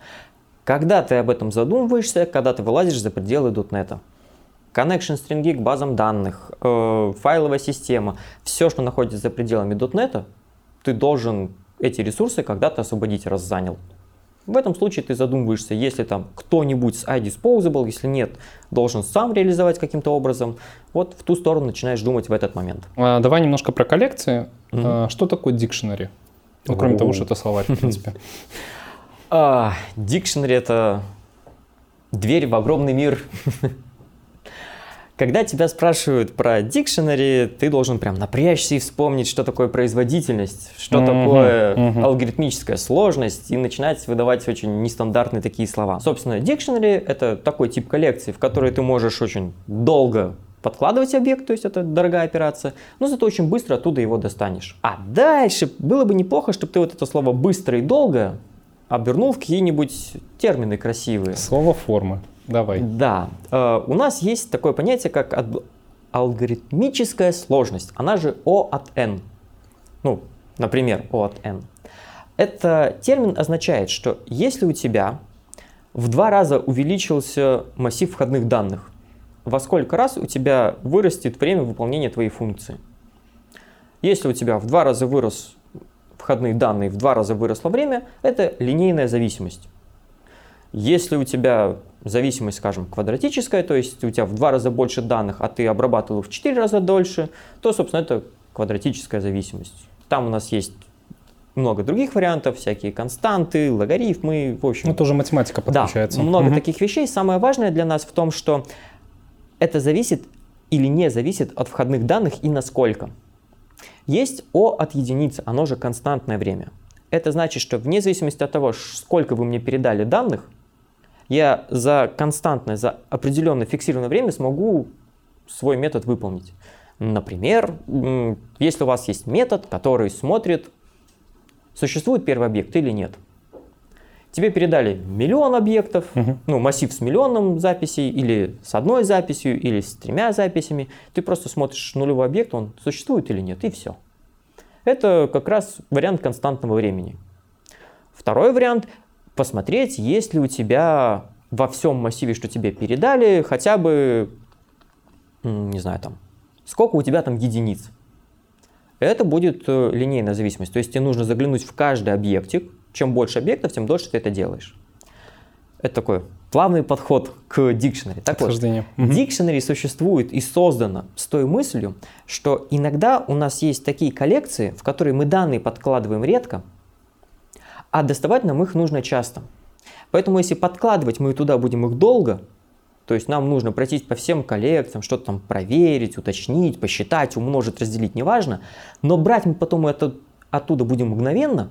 когда ты об этом задумываешься, когда ты вылазишь за пределы .NET connection стринги к базам данных, э, файловая система, все, что находится за пределами .NET, ты должен эти ресурсы когда-то освободить, раз занял. В этом случае ты задумываешься, если там кто-нибудь с iDisposable, если нет, должен сам реализовать каким-то образом. Вот в ту сторону начинаешь думать в этот момент. А, давай немножко про коллекции. Mm-hmm. А, что такое дикшенери? Ну, кроме того, что это словарь, в принципе. Дикшенери это дверь в огромный мир Когда тебя спрашивают про дикшенери, ты должен прям напрячься и вспомнить, что такое производительность, что mm-hmm, такое mm-hmm. алгоритмическая сложность, и начинать выдавать очень нестандартные такие слова. Собственно, дикшенери — это такой тип коллекции, в которой ты можешь очень долго подкладывать объект, то есть это дорогая операция, но зато очень быстро оттуда его достанешь. А дальше было бы неплохо, чтобы ты вот это слово «быстро» и «долго» обернул в какие-нибудь термины красивые. Слово формы. Давай. Да. Э, у нас есть такое понятие, как алгоритмическая сложность. Она же O от N. Ну, например, O от N. Это термин означает, что если у тебя в два раза увеличился массив входных данных, во сколько раз у тебя вырастет время выполнения твоей функции? Если у тебя в два раза вырос входные данные, в два раза выросло время, это линейная зависимость. Если у тебя зависимость, скажем, квадратическая, то есть у тебя в два раза больше данных, а ты обрабатывал в четыре раза дольше, то, собственно, это квадратическая зависимость. Там у нас есть много других вариантов, всякие константы, логарифмы, в общем. Ну, тоже математика подключается. Да, много угу. таких вещей. Самое важное для нас в том, что это зависит или не зависит от входных данных и насколько. Есть O от единицы, оно же константное время. Это значит, что вне зависимости от того, сколько вы мне передали данных, я за константное, за определенное фиксированное время смогу свой метод выполнить. Например, если у вас есть метод, который смотрит, существует первый объект или нет. Тебе передали миллион объектов, угу. ну, массив с миллионом записей, или с одной записью, или с тремя записями. Ты просто смотришь нулевой объект, он существует или нет, и все. Это как раз вариант константного времени. Второй вариант посмотреть, есть ли у тебя во всем массиве, что тебе передали, хотя бы, не знаю, там, сколько у тебя там единиц. Это будет э, линейная зависимость. То есть тебе нужно заглянуть в каждый объектик. Чем больше объектов, тем дольше ты это делаешь. Это такой плавный подход к дикшенери. Так вот, дикшенери существует и создано с той мыслью, что иногда у нас есть такие коллекции, в которые мы данные подкладываем редко, а доставать нам их нужно часто. Поэтому если подкладывать мы туда будем их долго, то есть нам нужно пройтись по всем коллекциям, что-то там проверить, уточнить, посчитать, умножить, разделить, неважно. Но брать мы потом это оттуда будем мгновенно,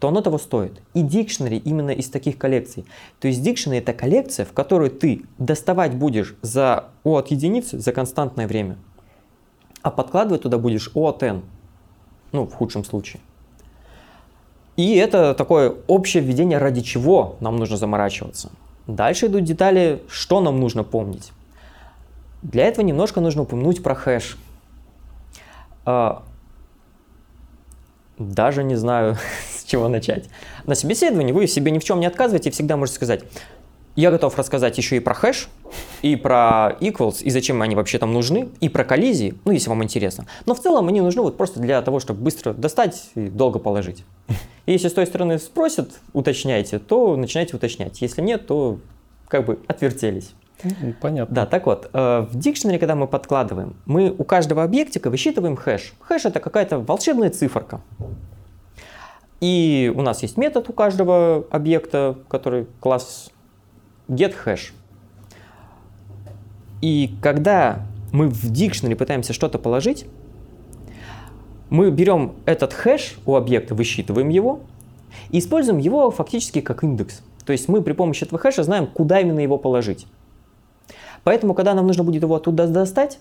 то оно того стоит. И дикшнери именно из таких коллекций. То есть дикшнери это коллекция, в которую ты доставать будешь за O от единицы за константное время. А подкладывать туда будешь O от n. Ну, в худшем случае. И это такое общее введение, ради чего нам нужно заморачиваться. Дальше идут детали, что нам нужно помнить. Для этого немножко нужно упомянуть про хэш. А, даже не знаю, с чего начать. На собеседовании вы себе ни в чем не отказываете и всегда можете сказать, я готов рассказать еще и про хэш, и про equals, и зачем они вообще там нужны, и про коллизии, ну, если вам интересно. Но в целом они нужны вот просто для того, чтобы быстро достать и долго положить. И если с той стороны спросят, уточняйте, то начинайте уточнять. Если нет, то как бы отвертелись. Понятно. Да, так вот, э, в дикшнере, когда мы подкладываем, мы у каждого объектика высчитываем хэш. Хэш это какая-то волшебная циферка. И у нас есть метод у каждого объекта, который класс getHash. И когда мы в дикшнере пытаемся что-то положить, мы берем этот хэш у объекта, высчитываем его и используем его фактически как индекс. То есть мы при помощи этого хэша знаем, куда именно его положить. Поэтому, когда нам нужно будет его оттуда достать,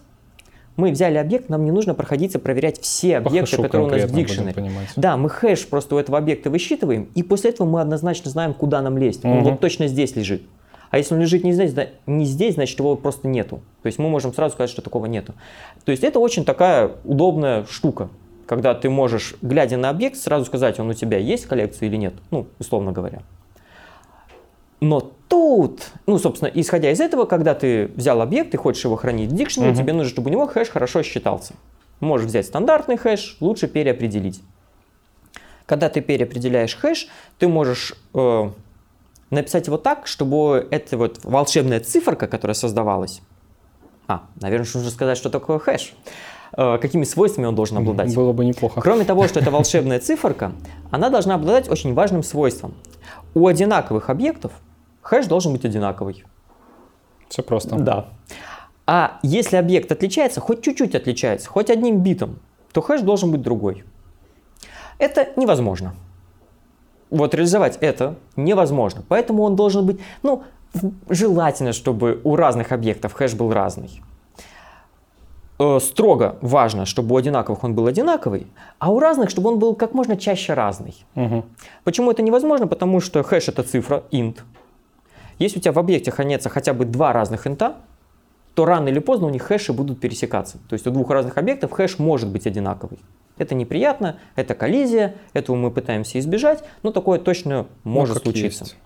мы взяли объект, нам не нужно проходиться, проверять все объекты, которые у нас в дикшенаре. Да, мы хэш просто у этого объекта высчитываем, и после этого мы однозначно знаем, куда нам лезть. Он вот точно здесь лежит. А если он лежит не здесь, не здесь, значит его просто нету. То есть мы можем сразу сказать, что такого нету. То есть это очень такая удобная штука, когда ты можешь, глядя на объект, сразу сказать, он у тебя есть в коллекции или нет, ну, условно говоря. Но тут, ну, собственно, исходя из этого, когда ты взял объект и хочешь его хранить в дикшенаре, uh-huh. тебе нужно, чтобы у него хэш хорошо считался. Можешь взять стандартный хэш, лучше переопределить. Когда ты переопределяешь хэш, ты можешь э, написать его так, чтобы эта вот волшебная циферка, которая создавалась, а, наверное, нужно сказать, что такое хэш, э, какими свойствами он должен обладать. Было бы неплохо. Кроме того, что это волшебная циферка, она должна обладать очень важным свойством. У одинаковых объектов хэш должен быть одинаковый. Все просто. Да. А если объект отличается, хоть чуть-чуть отличается, хоть одним битом, то хэш должен быть другой. Это невозможно вот реализовать это невозможно. Поэтому он должен быть, ну, желательно, чтобы у разных объектов хэш был разный. Э, строго важно, чтобы у одинаковых он был одинаковый, а у разных, чтобы он был как можно чаще разный. Угу. Почему это невозможно? Потому что хэш это цифра, int. Если у тебя в объекте хранятся хотя бы два разных инта, то рано или поздно у них хэши будут пересекаться. То есть у двух разных объектов хэш может быть одинаковый. Это неприятно, это коллизия, этого мы пытаемся избежать, но такое точно может ну, случиться. Есть.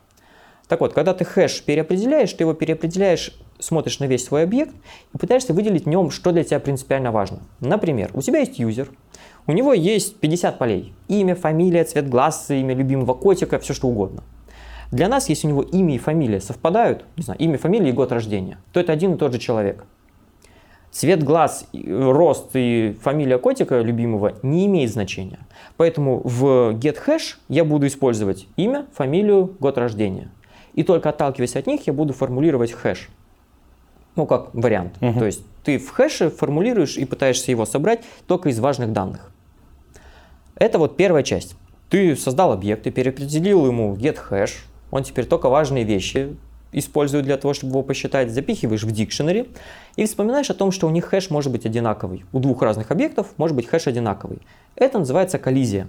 Так вот, когда ты хэш переопределяешь, ты его переопределяешь, смотришь на весь свой объект и пытаешься выделить в нем, что для тебя принципиально важно. Например, у тебя есть юзер, у него есть 50 полей. Имя, фамилия, цвет глаз, имя любимого котика, все что угодно. Для нас, если у него имя и фамилия совпадают, не знаю, имя, фамилия и год рождения, то это один и тот же человек. Цвет глаз, рост и фамилия котика любимого не имеет значения. Поэтому в getHash я буду использовать имя, фамилию, год рождения. И только отталкиваясь от них, я буду формулировать хэш. Ну, как вариант. Угу. То есть ты в хэше формулируешь и пытаешься его собрать только из важных данных. Это вот первая часть. Ты создал объект, ты переопределил ему getHash, он теперь только важные вещи используют для того, чтобы его посчитать, запихиваешь в дикшенери и вспоминаешь о том, что у них хэш может быть одинаковый. У двух разных объектов может быть хэш одинаковый. Это называется коллизия.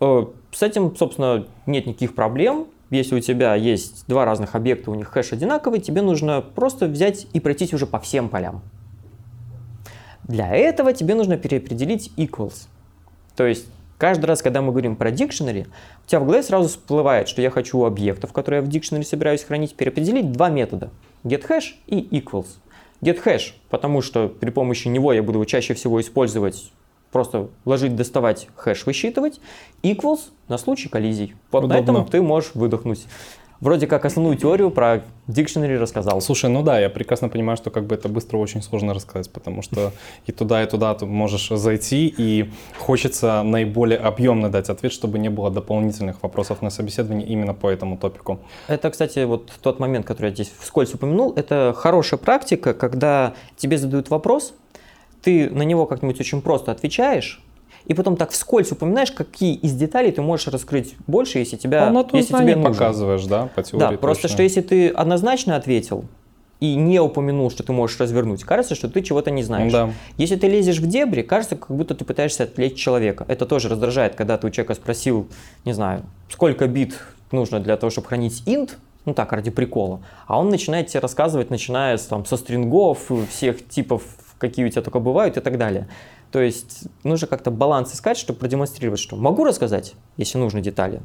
Э, с этим, собственно, нет никаких проблем. Если у тебя есть два разных объекта, у них хэш одинаковый, тебе нужно просто взять и пройтись уже по всем полям. Для этого тебе нужно переопределить equals. То есть Каждый раз, когда мы говорим про дикшенери, у тебя в голове сразу всплывает, что я хочу у объектов, которые я в дикшенери собираюсь хранить, переопределить два метода. getHash и equals. getHash, потому что при помощи него я буду чаще всего использовать просто ложить, доставать, хэш высчитывать. Equals на случай коллизий. Вот Удобно. на этом ты можешь выдохнуть. Вроде как основную теорию про дикшнери рассказал. Слушай, ну да, я прекрасно понимаю, что как бы это быстро очень сложно рассказать, потому что и туда, и туда ты можешь зайти, и хочется наиболее объемно дать ответ, чтобы не было дополнительных вопросов на собеседовании именно по этому топику. Это, кстати, вот тот момент, который я здесь вскользь упомянул, это хорошая практика, когда тебе задают вопрос, ты на него как-нибудь очень просто отвечаешь, и потом так вскользь упоминаешь, какие из деталей ты можешь раскрыть больше, если тебя, Полноту если тебе нужно. показываешь, да, по теории Да, точно. просто что если ты однозначно ответил и не упомянул, что ты можешь развернуть, кажется, что ты чего-то не знаешь. Да. Если ты лезешь в дебри, кажется, как будто ты пытаешься отвлечь человека. Это тоже раздражает, когда ты у человека спросил, не знаю, сколько бит нужно для того, чтобы хранить int, ну так, ради прикола, а он начинает тебе рассказывать, начиная с, там, со стрингов, всех типов, какие у тебя только бывают и так далее. То есть нужно как-то баланс искать, чтобы продемонстрировать, что могу рассказать, если нужны детали.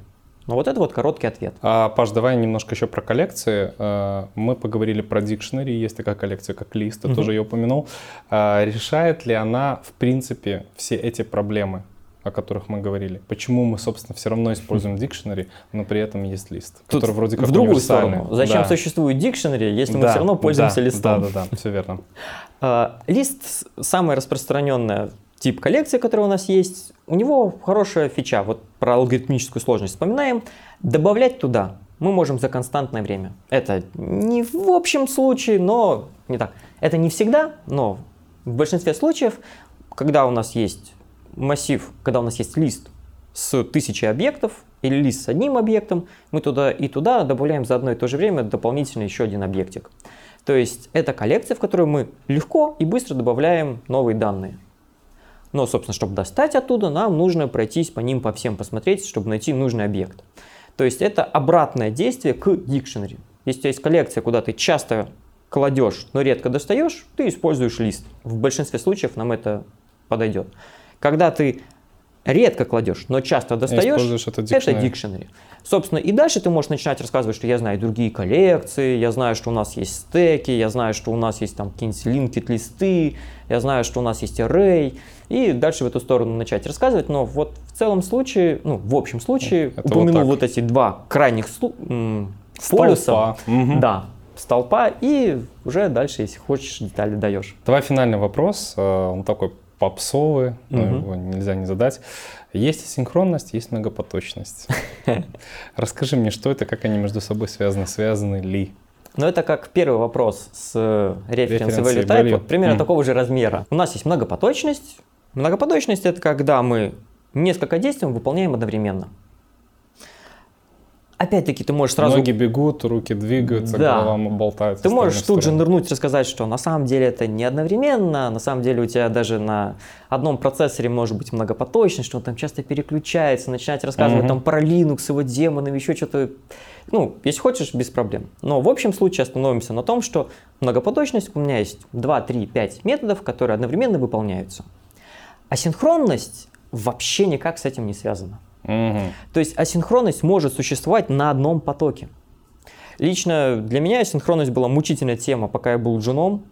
Но вот это вот короткий ответ. А, Паш, давай немножко еще про коллекции. А, Мы поговорили про дикшнери, есть такая коллекция, как лист, ты Мгм. тоже ее упомянул. А, Решает ли она, в принципе, все эти проблемы, о которых мы говорили? Почему мы, собственно, все равно используем дикшнери, но при этом есть лист, Тут который вроде как в другую сторону. Зачем Да. существует дикшнери, если мы Да, все равно пользуемся да, листом? Да, да, да, все верно. А, Лист с- самая распространенная тип коллекции, который у нас есть. У него хорошая фича. Вот про алгоритмическую сложность вспоминаем. Добавлять туда мы можем за константное время. Это не в общем случае, но не так. Это не всегда, но в большинстве случаев, когда у нас есть массив, когда у нас есть лист с тысячей объектов или лист с одним объектом, мы туда и туда добавляем за одно и то же время дополнительно еще один объектик. То есть это коллекция, в которую мы легко и быстро добавляем новые данные. Но, собственно, чтобы достать оттуда, нам нужно пройтись по ним, по всем посмотреть, чтобы найти нужный объект. То есть это обратное действие к дикшенери. Если у тебя есть коллекция, куда ты часто кладешь, но редко достаешь, ты используешь лист. В большинстве случаев нам это подойдет. Когда ты редко кладешь, но часто достаешь, это это dictionary. дикшенери. Собственно, и дальше ты можешь начинать рассказывать, что я знаю другие коллекции, я знаю, что у нас есть стеки, я знаю, что у нас есть там какие-нибудь линкет листы, я знаю, что у нас есть array, и дальше в эту сторону начать рассказывать, но вот в целом случае, ну, в общем случае, Это вот упомянул так. вот, эти два крайних м, полюса. Мгм. да, столпа, и уже дальше, если хочешь, детали даешь. Давай финальный вопрос. э, Он такой попсовый, но Мгм. его нельзя не задать. Есть асинхронность, есть многопоточность. Расскажи мне, что это, как они между собой связаны, связаны ли? Но это как первый вопрос с reference Reference value type, вот примерно Мгм. такого же размера. У нас есть многопоточность. Многопоточность это когда мы несколько действий выполняем одновременно. Опять-таки ты можешь сразу... Ноги бегут, руки двигаются, Да. голова болтается. Ты можешь тут же нырнуть, рассказать, что на самом деле это не одновременно, на самом деле у тебя даже на одном процессоре может быть многопоточность, что он там часто переключается, начинать рассказывать Мгм. там про Linux, его демонов, еще что-то. Ну, если хочешь, без проблем. Но в общем случае остановимся на том, что многопоточность у меня есть 2, 3, 5 методов, которые одновременно выполняются. Асинхронность вообще никак с этим не связана. Мгм. То есть асинхронность может существовать на одном потоке. Лично для меня асинхронность была мучительная тема, пока я был джуном,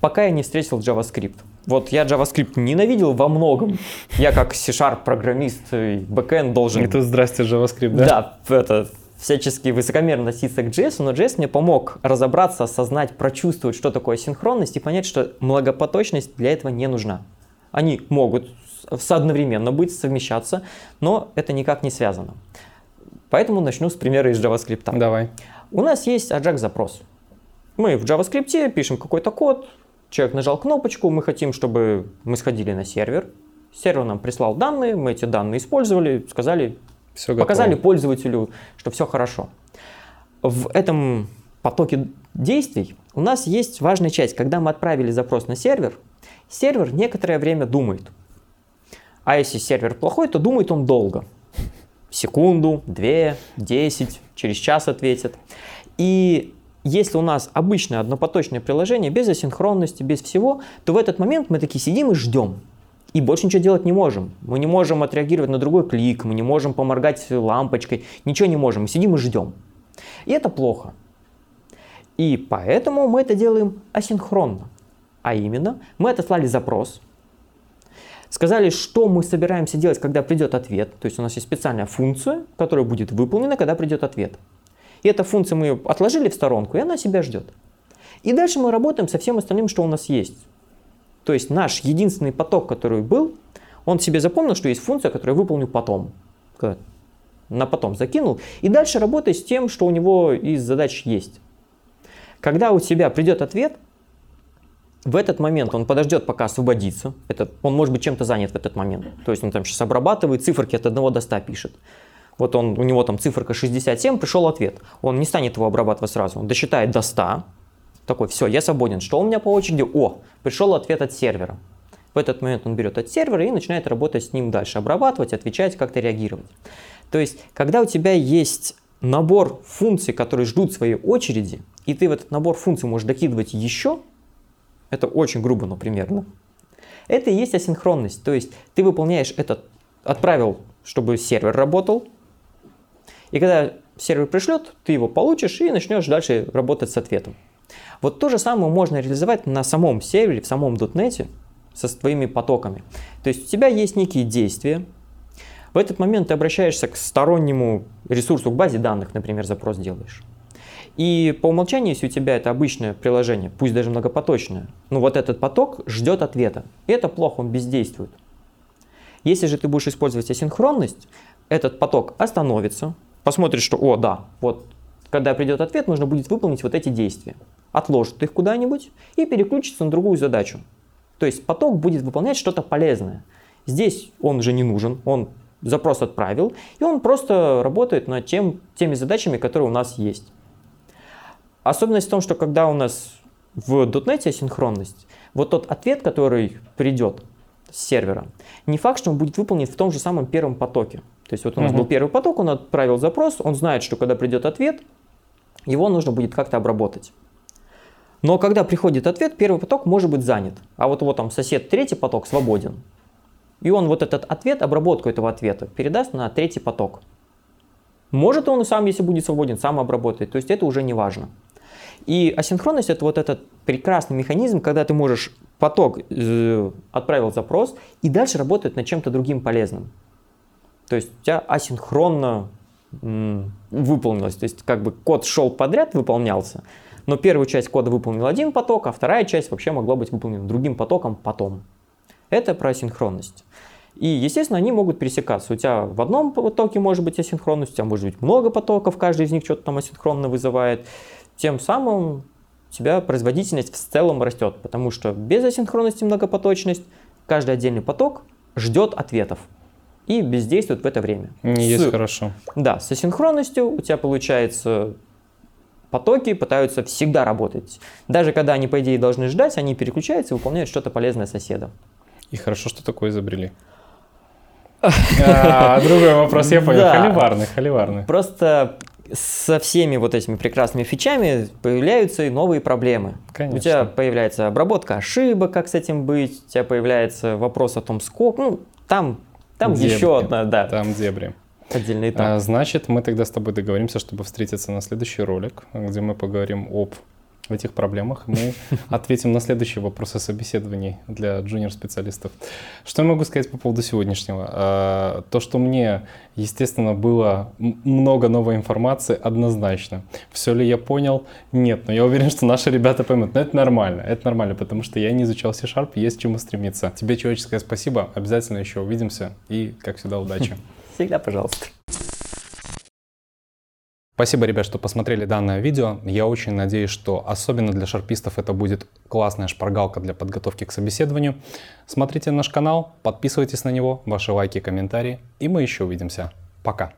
пока я не встретил JavaScript. Вот я JavaScript ненавидел во многом. Я как C-Sharp программист и бэкэнд должен... И тут здрасте, JavaScript, да? Да, это всячески высокомерно относиться к JS, но JS мне помог разобраться, осознать, прочувствовать, что такое синхронность и понять, что многопоточность для этого не нужна. Они могут одновременно быть, совмещаться, но это никак не связано. Поэтому начну с примера из JavaScript. Давай. У нас есть Ajax-запрос. Мы в JavaScript пишем какой-то код, человек нажал кнопочку, мы хотим, чтобы мы сходили на сервер. Сервер нам прислал данные, мы эти данные использовали, сказали, Все показали пользователю, что все хорошо. В этом потоке действий у нас есть важная часть. Когда мы отправили запрос на сервер, сервер некоторое время думает. А если сервер плохой, то думает он долго. Секунду, две, десять, через час ответит. И если у нас обычное однопоточное приложение, без асинхронности, без всего, то в этот момент мы такие сидим и ждем. И больше ничего делать не можем. Мы не можем отреагировать на другой клик, мы не можем поморгать лампочкой, ничего не можем. Мы сидим и ждем. И это плохо. И поэтому мы это делаем асинхронно. А именно, мы отослали запрос, сказали, что мы собираемся делать, когда придет ответ. То есть у нас есть специальная функция, которая будет выполнена, когда придет ответ. И эта функция мы ее отложили в сторонку, и она себя ждет. И дальше мы работаем со всем остальным, что у нас есть. То есть наш единственный поток, который был, он себе запомнил, что есть функция, которую я выполню потом. На потом закинул. И дальше работай с тем, что у него из задач есть. Когда у тебя придет ответ, в этот момент он подождет, пока освободится. Это, он может быть чем-то занят в этот момент. То есть он там сейчас обрабатывает, циферки от 1 до 100 пишет. Вот он, у него там циферка 67, пришел ответ. Он не станет его обрабатывать сразу. Он досчитает до 100. Такой, все, я свободен. Что у меня по очереди? О, пришел ответ от сервера. В этот момент он берет от сервера и начинает работать с ним дальше, обрабатывать, отвечать, как-то реагировать. То есть, когда у тебя есть набор функций, которые ждут своей очереди, и ты в этот набор функций можешь докидывать еще, это очень грубо, но примерно. Это и есть асинхронность. То есть ты выполняешь этот, отправил, чтобы сервер работал. И когда сервер пришлет, ты его получишь и начнешь дальше работать с ответом. Вот то же самое можно реализовать на самом сервере, в самом .NET со твоими потоками. То есть у тебя есть некие действия. В этот момент ты обращаешься к стороннему ресурсу, к базе данных, например, запрос делаешь. И по умолчанию, если у тебя это обычное приложение, пусть даже многопоточное, ну вот этот поток ждет ответа. И это плохо, он бездействует. Если же ты будешь использовать асинхронность, этот поток остановится, посмотрит, что, о, да, вот когда придет ответ, нужно будет выполнить вот эти действия. Отложит их куда-нибудь и переключится на другую задачу. То есть поток будет выполнять что-то полезное. Здесь он уже не нужен, он запрос отправил, и он просто работает над тем, теми задачами, которые у нас есть. Особенность в том, что когда у нас в .NET асинхронность, вот тот ответ, который придет с сервера, не факт, что он будет выполнен в том же самом первом потоке. То есть вот у нас угу. был первый поток, он отправил запрос, он знает, что когда придет ответ, его нужно будет как-то обработать. Но когда приходит ответ, первый поток может быть занят, а вот его там сосед третий поток свободен. И он вот этот ответ, обработку этого ответа передаст на третий поток. Может он сам, если будет свободен, сам обработает. То есть это уже не важно. И асинхронность это вот этот прекрасный механизм, когда ты можешь поток э, отправил запрос и дальше работает над чем-то другим полезным. То есть у тебя асинхронно выполнилось. То есть как бы код шел подряд, выполнялся, но первую часть кода выполнил один поток, а вторая часть вообще могла быть выполнена другим потоком потом. Это про асинхронность. И, естественно, они могут пересекаться. У тебя в одном потоке может быть асинхронность, у тебя может быть много потоков, каждый из них что-то там асинхронно вызывает тем самым у тебя производительность в целом растет, потому что без асинхронности многопоточность каждый отдельный поток ждет ответов и бездействует в это время. Не есть хорошо. Да, с асинхронностью у тебя получается потоки пытаются всегда работать. Даже когда они, по идее, должны ждать, они переключаются и выполняют что-то полезное соседа. И хорошо, что такое изобрели. А, другой вопрос, я понял. Холиварный, холиварный. Просто со всеми вот этими прекрасными фичами появляются и новые проблемы. Конечно. У тебя появляется обработка ошибок, как с этим быть, у тебя появляется вопрос о том, сколько, ну, там, там дебри. еще одна, да. Там дебри. Отдельный этап. А, значит, мы тогда с тобой договоримся, чтобы встретиться на следующий ролик, где мы поговорим об в этих проблемах. Мы ответим на следующие вопросы собеседований для джуниор-специалистов. Что я могу сказать по поводу сегодняшнего? А, то, что мне, естественно, было много новой информации, однозначно. Все ли я понял? Нет, но я уверен, что наши ребята поймут. Но это нормально, это нормально, потому что я не изучал C-Sharp, есть чему стремиться. Тебе человеческое спасибо, обязательно еще увидимся и, как всегда, удачи. Всегда пожалуйста. Спасибо, ребят, что посмотрели данное видео. Я очень надеюсь, что особенно для шарпистов это будет классная шпаргалка для подготовки к собеседованию. Смотрите наш канал, подписывайтесь на него, ваши лайки, комментарии, и мы еще увидимся. Пока!